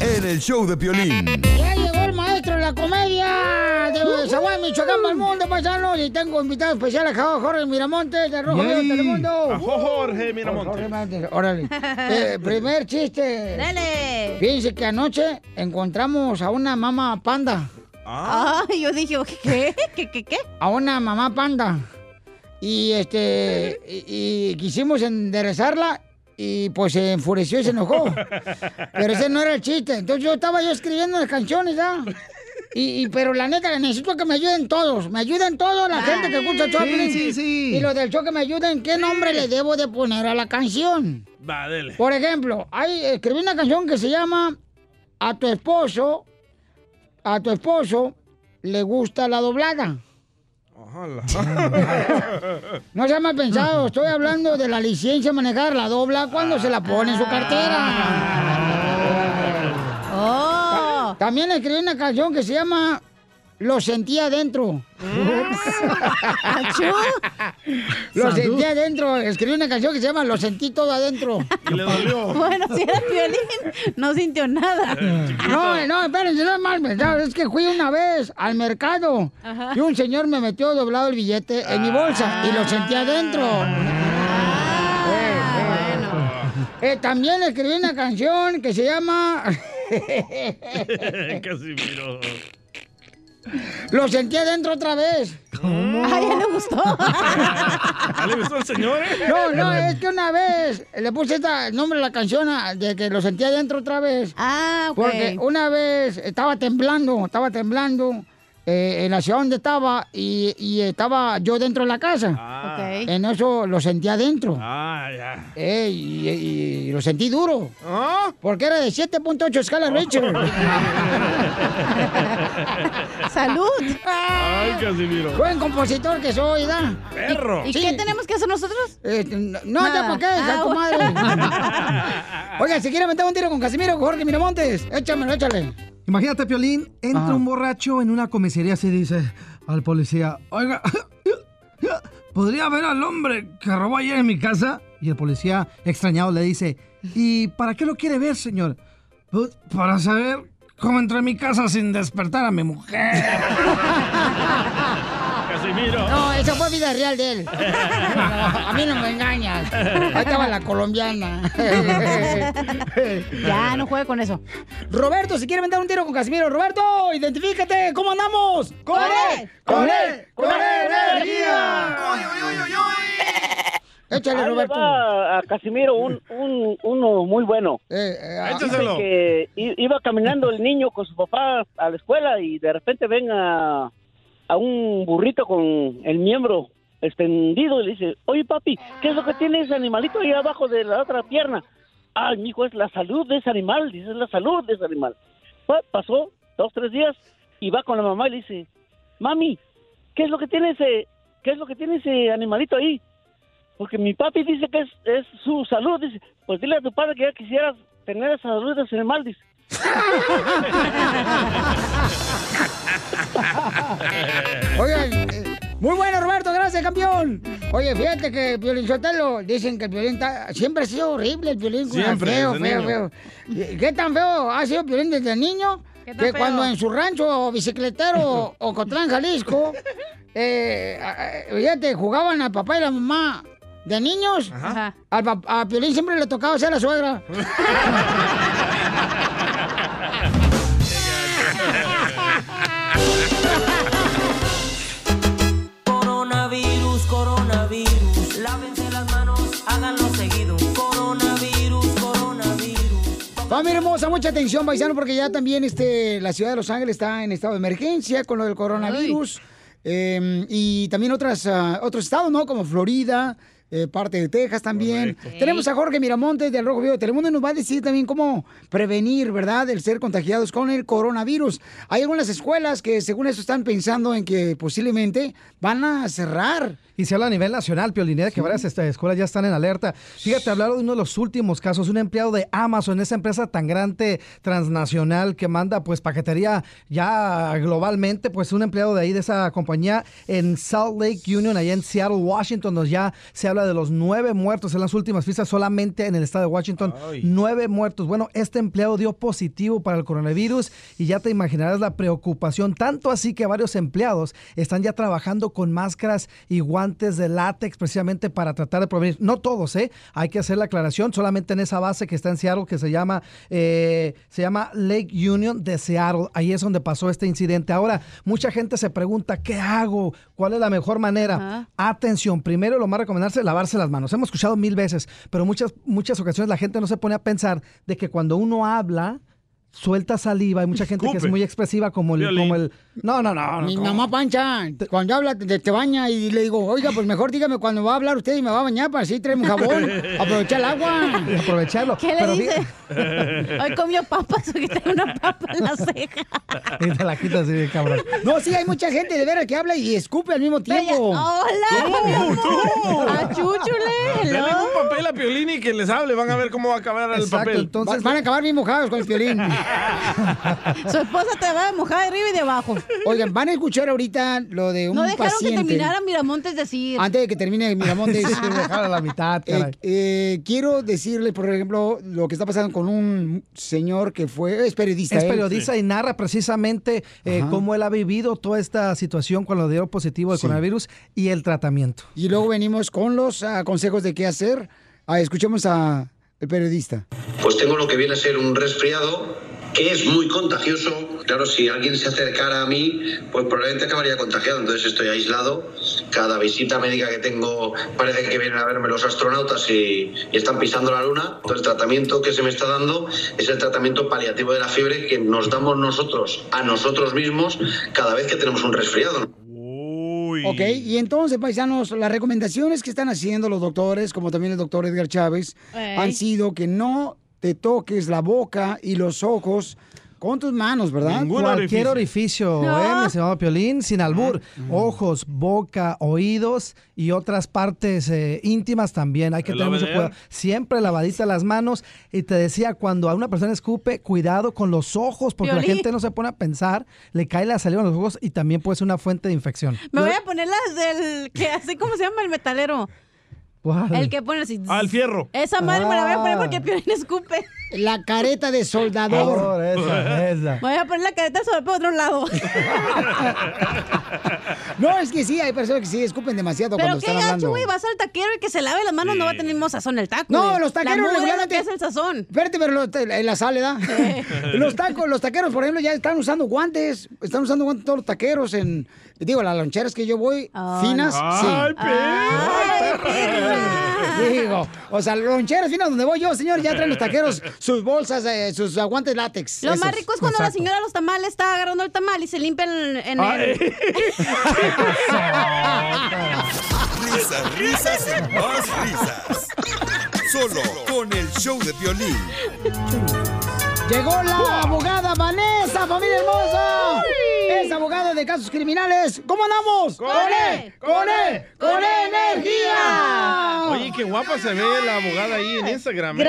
en El Show de Violín. Ya llegó el maestro de la comedia de Zaguay, Michoacán, para el mundo, paisanos. Y tengo invitado especial a Jorge Miramontes, de Rojo Vivo Yay. Telemundo. A Jorge Miramontes. Jorge Miramontes, Órale. Eh, primer chiste. Dale. Fíjense que anoche encontramos a una mamá panda. Ah, yo dije, ¿qué? ¿Qué, qué, qué? A una mamá panda. Y este. Y, y quisimos enderezarla. Y pues se enfureció y se enojó. Pero ese no era el chiste. Entonces yo estaba yo escribiendo las canciones ya. Y, y- pero la neta, necesito que me ayuden todos. Me ayuden todos la gente que escucha el show, Sí, sí, sí. Y los del show que me ayuden, ¿qué nombre le debo de poner a la canción? Va, dele. Por ejemplo, hay, escribí una canción que se llama A tu esposo, a tu esposo le gusta la doblada. No se mal pensado, estoy hablando de la licencia de manejar la dobla cuando se la pone en su cartera. También escribí una canción que se llama Lo sentía adentro. Lo sentí adentro. Escribí una canción que se llama Lo sentí todo adentro. Y le dolió. Bueno, si era violín, no sintió nada. No, no, espérense, no es mal pensado. Es que fui una vez al mercado Ajá. y un señor me metió doblado el billete en mi bolsa y lo sentí adentro. Eh, también escribí una canción que se llama Casimiro. Lo sentí adentro otra vez. Ay, ya le gustó. ¿Ah, le gustó al señor? eh? No, no, es que una vez le puse esta- el nombre de la canción a- de que lo sentía adentro otra vez. Ah, ok. Porque una vez estaba temblando, estaba temblando eh, en la ciudad donde estaba y, y estaba yo dentro de la casa. Ok. En eso lo sentía adentro. Ah, Eh, y, y- y lo sentí duro. Porque era de 7.8 escala Richard. ¡Salud! Ay, Casimiro. Buen compositor que soy, ¿da? Perro. ¿Y qué tenemos que hacer nosotros? Eh, no, ya Nada. para qué, hija de Ah, tu bueno. madre. Oiga, si quiere meter un tiro con Casimiro, con Jorge Miramontes, échamelo, échale. Imagínate, Piolín, entra Ajá. un borracho en una comisaría así dice al policía, oiga, ¿podría ver al hombre que robó ayer en mi casa? Y el policía, extrañado, le dice, ¿y para qué lo quiere ver, señor? "Pues, para saber cómo entró en mi casa sin despertar a mi mujer. Casimiro. No, eso fue vida real de él. a mí no me engañas. Ahí estaba la colombiana. Ya, no juegue con eso. Roberto, si quiere meter un tiro con Casimiro. Roberto, identifícate. ¿Cómo andamos? ¡Con él! ¡Con él! ¡Con energía! Échale, Ahí le Roberto. va a Casimiro un, un, uno muy bueno. ah, Dice Échaselo. que iba caminando el niño con su papá a la escuela y de repente ven a, a un burrito con el miembro extendido y le dice, oye papi, ¿qué es lo que tiene ese animalito ahí abajo de la otra pierna? Ay, mijo, es la salud de ese animal, dice, es la salud de ese animal. Pues, pasó dos, tres días y va con la mamá y le dice, mami, ¿qué es lo que tiene ese, qué es lo que tiene ese animalito ahí? Porque mi papi dice que es, es su salud. Dice, pues dile a tu padre que ya quisieras tener esa salud de ese animal. Dice. Oigan, eh, muy bueno, Roberto, gracias, campeón. Oye, fíjate que Violín Sotelo, dicen que el Violín ta- siempre ha sido horrible, el Violín. con- Siempre, feo, feo, niño. feo. ¿Y ¿Qué tan feo ha sido Violín desde niño? ¿Qué Que feo? cuando en su rancho bicicletero Ocotlán, Jalisco, eh, a- fíjate, jugaban al papá y la mamá de niños. Ajá. Al a Piolín siempre le tocaba ser la suegra. Familia hermosa, mucha atención, paisano, porque ya también este, la ciudad de Los Ángeles está en estado de emergencia con lo del coronavirus. Eh, y también otras, ah, otros estados, ¿no? Como Florida, eh, parte de Texas también. Correcto. Tenemos a Jorge Miramontes del Rojo Vivo de Telemundo y nos va a decir también cómo prevenir, ¿verdad?, el ser contagiados con el coronavirus. Hay algunas escuelas que, según eso, están pensando en que posiblemente van a cerrar. Y se habla a nivel nacional, Piolinera, que varias este, escuelas ya están en alerta. Fíjate, hablaron de uno de los últimos casos, un empleado de Amazon, esa empresa tan grande, transnacional, que manda pues paquetería ya globalmente, pues un empleado de ahí, de esa compañía, en Salt Lake Union, allá en Seattle, Washington, donde ya se habla de los nueve muertos en las últimas fiestas solamente en el estado de Washington. Nueve muertos. Bueno, este empleado dio positivo para el coronavirus y ya te imaginarás la preocupación, tanto así que varios empleados están ya trabajando con máscaras y guantes de látex precisamente para tratar de prevenir. No todos, ¿eh? Hay que hacer la aclaración, solamente en esa base que está en Seattle, que se llama, eh, se llama Lake Union de Seattle. Ahí es donde pasó este incidente. Ahora, mucha gente se pregunta, ¿qué hago? ¿Cuál es la mejor manera? Atención, primero lo más recomendable es lavarse las manos. Hemos escuchado mil veces, pero muchas, muchas ocasiones la gente no se pone a pensar de que cuando uno habla, suelta saliva. Hay mucha gente que es muy expresiva como el, Violín. como el... No, no, no. no, Mi mamá Pancha, cuando habla, te, te baña y le digo, oiga, pues mejor dígame cuando va a hablar usted y me va a bañar para así traerme un jabón, aprovechar el agua. Y aprovecharlo. ¿Qué le Pero dice? Hoy comió papas porque tiene una papa en la ceja. Y te la quitas así, cabrón. No, sí, hay mucha gente de veras que habla y escupe al mismo tiempo. ¡Hola! ¡A Achúchule, Denle hello. un papel a Piolín y que les hable. Van a ver cómo va a acabar el Exacto, papel. entonces van a acabar bien mojados con el violín. Su esposa te va a mojar de arriba y de abajo. Oigan, van a escuchar ahorita lo de un No dejaron paciente. que terminara Miramontes decir. Antes de que termine Miramontes. Sí, dejaron a la mitad, Eh, caray. eh, quiero decirle, por ejemplo, lo que está pasando con un señor que fue, es periodista. Es él. periodista y narra precisamente eh, cómo él ha vivido toda esta situación cuando dio positivo de Sí. coronavirus y el tratamiento. Y luego venimos con los ah, consejos de qué hacer. Ah, escuchemos a el periodista. Pues tengo lo que viene a ser un resfriado que es muy contagioso. Claro, si alguien se acercara a mí, pues probablemente acabaría contagiado. Entonces estoy aislado. Cada visita médica que tengo parece que vienen a verme los astronautas y, y están pisando la luna. Entonces el tratamiento que se me está dando es el tratamiento paliativo de la fiebre que nos damos nosotros a nosotros mismos cada vez que tenemos un resfriado. Uy. Ok, y entonces, paisanos, las recomendaciones que están haciendo los doctores, como también el doctor Edgar Chávez, Ey. han sido que no te toques la boca y los ojos con tus manos, ¿verdad? Cualquier orificio, No. ¿eh, mi Piolín? Sin albur. Ojos, boca, oídos y otras partes eh, íntimas también. Hay que tener mucho cuidado. Siempre lavadita las manos. Y te decía, cuando a una persona escupe, cuidado con los ojos, porque la gente no se pone a pensar, le cae la saliva en los ojos y también puede ser una fuente de infección. Me voy a poner las del que hace, ¿cómo se llama? El metalero. El que pone así. Ah, el fierro. Esa madre me la voy a poner Ah. porque Piolín escupe. La careta de soldador. Oh, esa, esa. Voy a poner la careta sobre por otro lado. No, es que sí, hay personas que sí escupen demasiado Pero cuando qué están hablando. gacho, güey. Vas al taquero y que se lave las manos no va a tener el mismo sazón el taco. No, güey. los taqueros La mugre es lo regularmente- que es el sazón. Espérate, pero los- la sal, ¿verdad? los tacos, los taqueros, por ejemplo, ya están usando guantes. Están usando guantes todos los taqueros en... Digo, las loncheras que yo voy, finas, Ay, sí. Digo, o sea, loncheras finas donde voy yo, señor, ya traen los taqueros sus bolsas, eh, sus uh, guantes látex. Lo esos. más rico es cuando la señora de los tamales está agarrando el tamal y se limpia en, el... Risas, risas y más risas. Solo con el show de violín. Llegó la abogada Vanessa, familia hermosa. Es abogada de casos criminales. ¿Cómo andamos? ¡Con E! ¡Con E! ¡Con E energía! Oye, qué guapa se ve la abogada ahí en Instagram. ¿eh?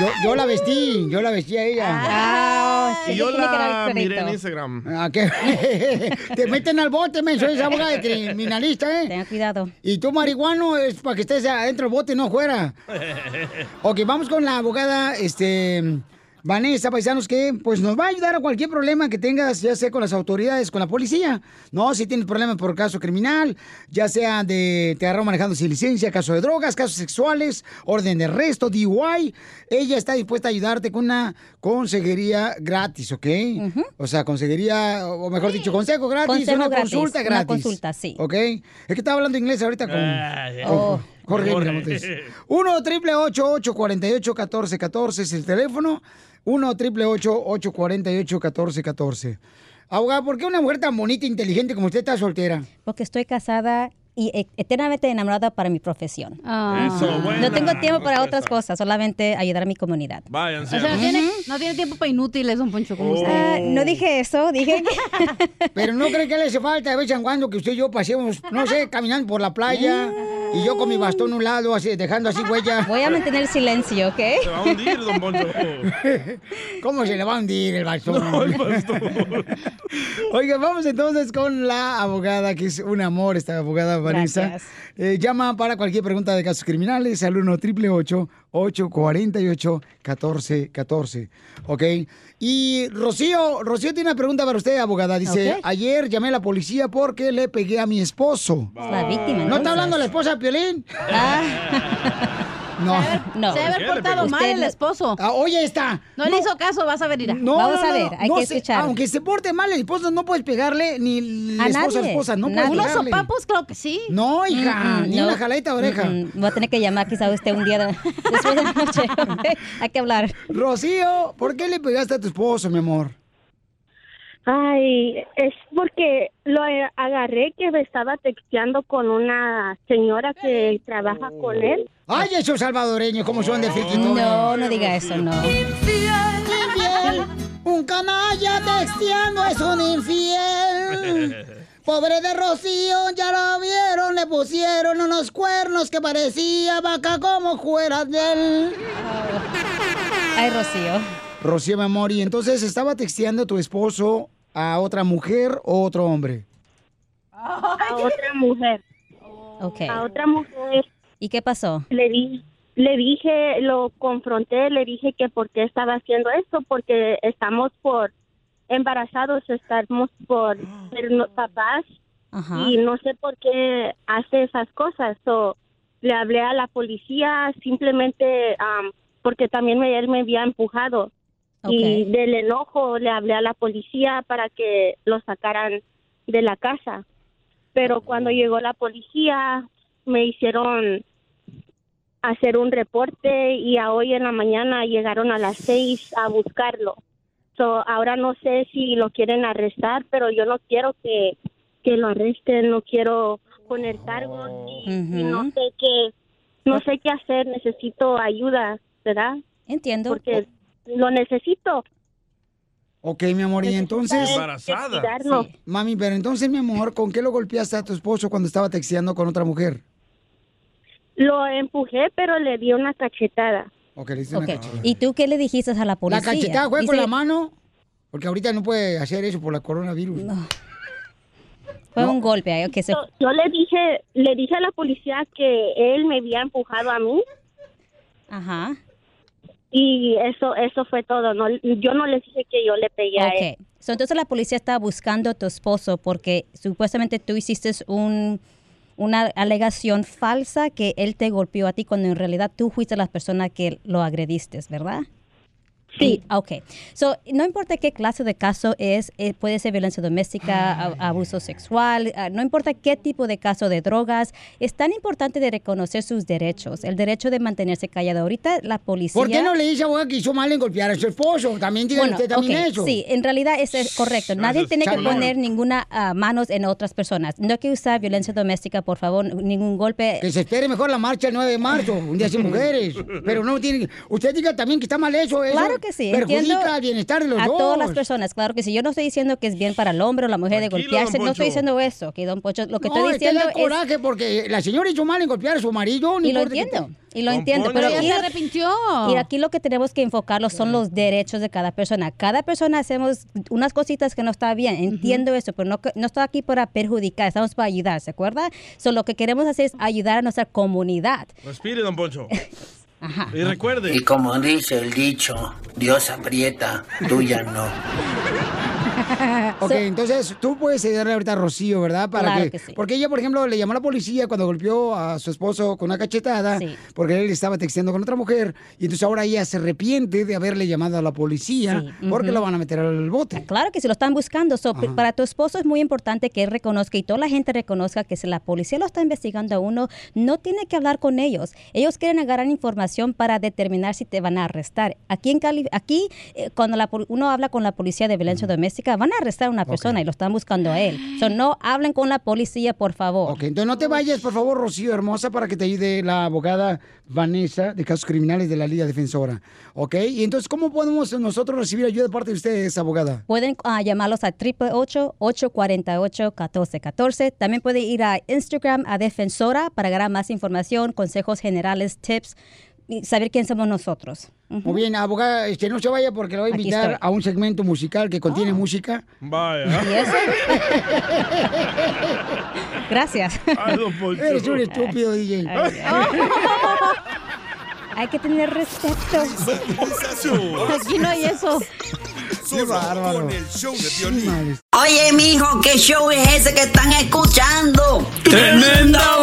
Yo, yo la vestí, yo la vestí a ella. Ah, Y yo la miré en Instagram. Ah, ¿qué? Te meten al bote, men, soy abogada de criminalista, ¿eh? Ten cuidado. Y tú, marihuano, es para que estés adentro del bote, no fuera. Ok, vamos con la abogada, este... Vanessa, paisanos, que pues nos va a ayudar a cualquier problema que tengas, ya sea con las autoridades, con la policía. No, si tienes problemas por caso criminal, ya sea de te agarró manejando sin licencia, caso de drogas, casos sexuales, orden de arresto, DUI. Ella está dispuesta a ayudarte con una consejería gratis, ¿ok? O sea, consejería, o mejor dicho, consejo gratis, Consejo una gratis, consulta una gratis. consulta, sí. ¿Ok? Es que estaba hablando inglés ahorita con, Ah, con Oh. Jorge Jorge. Miramontes. 1 triple 848 1414 es el teléfono. 1 triple 848 1414 Abogada, ¿por qué una mujer tan bonita e inteligente como usted está soltera? Porque estoy casada y e- eternamente enamorada para mi profesión. Eso, buena. No tengo tiempo para otras cosas, solamente ayudar a mi comunidad. Vayan, O sea, no tiene, no tiene tiempo para inútiles, don Poncho, como usted. Ah, no dije eso, dije que... Pero no cree que le hace falta de vez en cuando que usted y yo pasemos, no sé, caminando por la playa y yo con mi bastón a un lado, así, dejando así huella. Voy a mantener silencio, ¿ok? Se va a hundir, don Poncho. ¿Cómo se le va a hundir el bastón? Oiga, vamos entonces con la abogada, que es un amor, esta abogada Vanessa. Gracias. Eh, llama para cualquier pregunta de casos criminales al 1 888 848 1414 ¿Ok? Y Rocío, Rocío tiene una pregunta para usted, abogada. Dice, ayer llamé a la policía porque le pegué a mi esposo. Es la víctima, ¿No entonces. está hablando la esposa de Piolín? No. No. Se debe haber portado mal el esposo. Ah, oye, está. No, le hizo caso, vas a ver, irá. No, Vamos no, a ver, hay no que se- escuchar. Aunque se porte mal el esposo, no puedes pegarle ni la A esposa a nadie, esposa, no nadie. Unos sopapos, claro que sí. No, hija, Mm, mm, ni no. una jaladita de oreja. Mm, mm. Voy a tener que llamar quizá a usted un día de- después de la noche. Hay que hablar. Rocío, ¿por qué le pegaste a tu esposo, mi amor? Ay, es porque lo agarré que me estaba texteando con una señora que trabaja con él. Ay, esos salvadoreños, ¿cómo son de friquitos? No, no diga eso, no. Infiel, un canalla texteando es un infiel. Pobre de Rocío, ya lo vieron, le pusieron unos cuernos que parecía vaca como fuera de él. Ay, Rocío. Rocío, mi amor, y entonces estaba texteando tu esposo a otra mujer o otro hombre. A otra mujer. Ok. A otra mujer. ¿Y qué pasó? Le di, le dije, lo confronté, le dije que por qué estaba haciendo esto, porque estamos por embarazados, estamos por ser papás Ajá. y no sé por qué hace esas cosas. So, le hablé a la policía simplemente am, porque también me- él me había empujado. Y del enojo le hablé a la policía para que lo sacaran de la casa. Pero cuando llegó la policía me hicieron hacer un reporte y a hoy en la mañana llegaron a las seis a buscarlo. So, ahora no sé si lo quieren arrestar, pero yo no quiero que que lo arresten, no quiero poner cargos y, y no sé qué, no sé qué hacer, necesito ayuda, ¿verdad? Entiendo. Porque lo necesito. Ok, mi amor, y entonces... Embarazada. Sí. Mami, pero entonces, mi amor, ¿con qué lo golpeaste a tu esposo cuando estaba texteando con otra mujer? Lo empujé, pero le di una cachetada. Ok, le hice una Ok. cachetada. ¿Y tú qué le dijiste a la ¿La policía? cachetada fue con la mano? Porque ahorita no puede hacer eso por la coronavirus. Fue un golpe. ok, se- Yo, yo le dije, le dije a la policía que él me había empujado a mí. Ajá. Y eso, eso fue todo. No, yo no les dije que yo le pegué a él. So, entonces la policía está buscando a tu esposo porque supuestamente tú hiciste un, una alegación falsa que él te golpeó a ti cuando en realidad tú fuiste la persona que lo agrediste, ¿verdad? Sí. Ok. So, no importa qué clase de caso es, eh, puede ser violencia doméstica, a- abuso sexual, ah, no importa qué tipo de caso de drogas, es tan importante de reconocer sus derechos, el derecho de mantenerse callado. Ahorita la policía... ¿Por qué no le dice, abogada, que hizo mal en golpear a su esposo? También diga Bueno, usted también eso. Sí, en realidad eso es correcto. Nadie tiene que poner ninguna ah, manos en otras personas. No hay que usar violencia doméstica, por favor, ningún golpe. Que se espere mejor la marcha el 9 de marzo, un día sin mujeres. Pero no tiene. Usted diga también que está mal eso. eso Claro que sí, Perjudica entiendo el bienestar de los a dos. todas las personas, claro que sí. Yo no estoy diciendo que es bien para el hombre o la mujer de Tranquilo, golpearse, don no estoy diciendo eso, que don Pocho, lo que no, estoy es que diciendo da es... coraje porque la señora hizo mal en golpear a su marido. no Y lo que entiendo, y lo entiendo, pero Ya se arrepintió. Y aquí lo que tenemos que enfocarlo son los derechos de cada persona. Cada persona hacemos unas cositas que no está bien, entiendo eso, pero no, que- no estoy aquí para perjudicar, estamos para ayudar, ¿se acuerda? So, lo que queremos hacer es ayudar a nuestra comunidad. Respire, don Poncho. Y recuerde. Y como dice el dicho, Dios aprieta, tuya no. Ok, entonces tú puedes ayudarle ahorita a Rocío, ¿verdad? Para Claro que, que sí. Porque ella, por ejemplo, le llamó a la policía cuando golpeó a su esposo con una cachetada, porque él estaba texteando con otra mujer, y entonces ahora ella se arrepiente de haberle llamado a la policía porque ujú. lo van a meter al bote. Claro que si lo están buscando. So, para tu esposo es muy importante que él reconozca y toda la gente reconozca que si la policía lo está investigando a uno, no tiene que hablar con ellos. Ellos quieren agarrar información para determinar si te van a arrestar. Aquí, en Cali, aquí eh, cuando la uno habla con la policía de violencia doméstica, van a arrestar a una persona y lo están buscando a él. So, no hablen con la policía, por favor. Ok, entonces no te vayas, por favor, Rocío Hermosa, para que te ayude la abogada Vanessa de Casos Criminales de la Liga Defensora. ¿Ok? Y entonces, ¿cómo podemos nosotros recibir ayuda de parte de ustedes, abogada? Pueden ah, llamarlos a 888-848-1414. También pueden ir a Instagram a Defensora para ganar más información, consejos generales, tips saber quién somos nosotros. Muy bien, abogada, este, no se vaya porque le voy a invitar a un segmento musical que contiene música. Vaya. ¿Y eso? Gracias. Ay, don Poncho. Eres un estúpido, DJ. Hay que tener respeto. Aquí no hay eso. Qué bárbaro. Con el show de violín. Oye, mijo, ¿qué show es ese que están escuchando? ¡Tremenda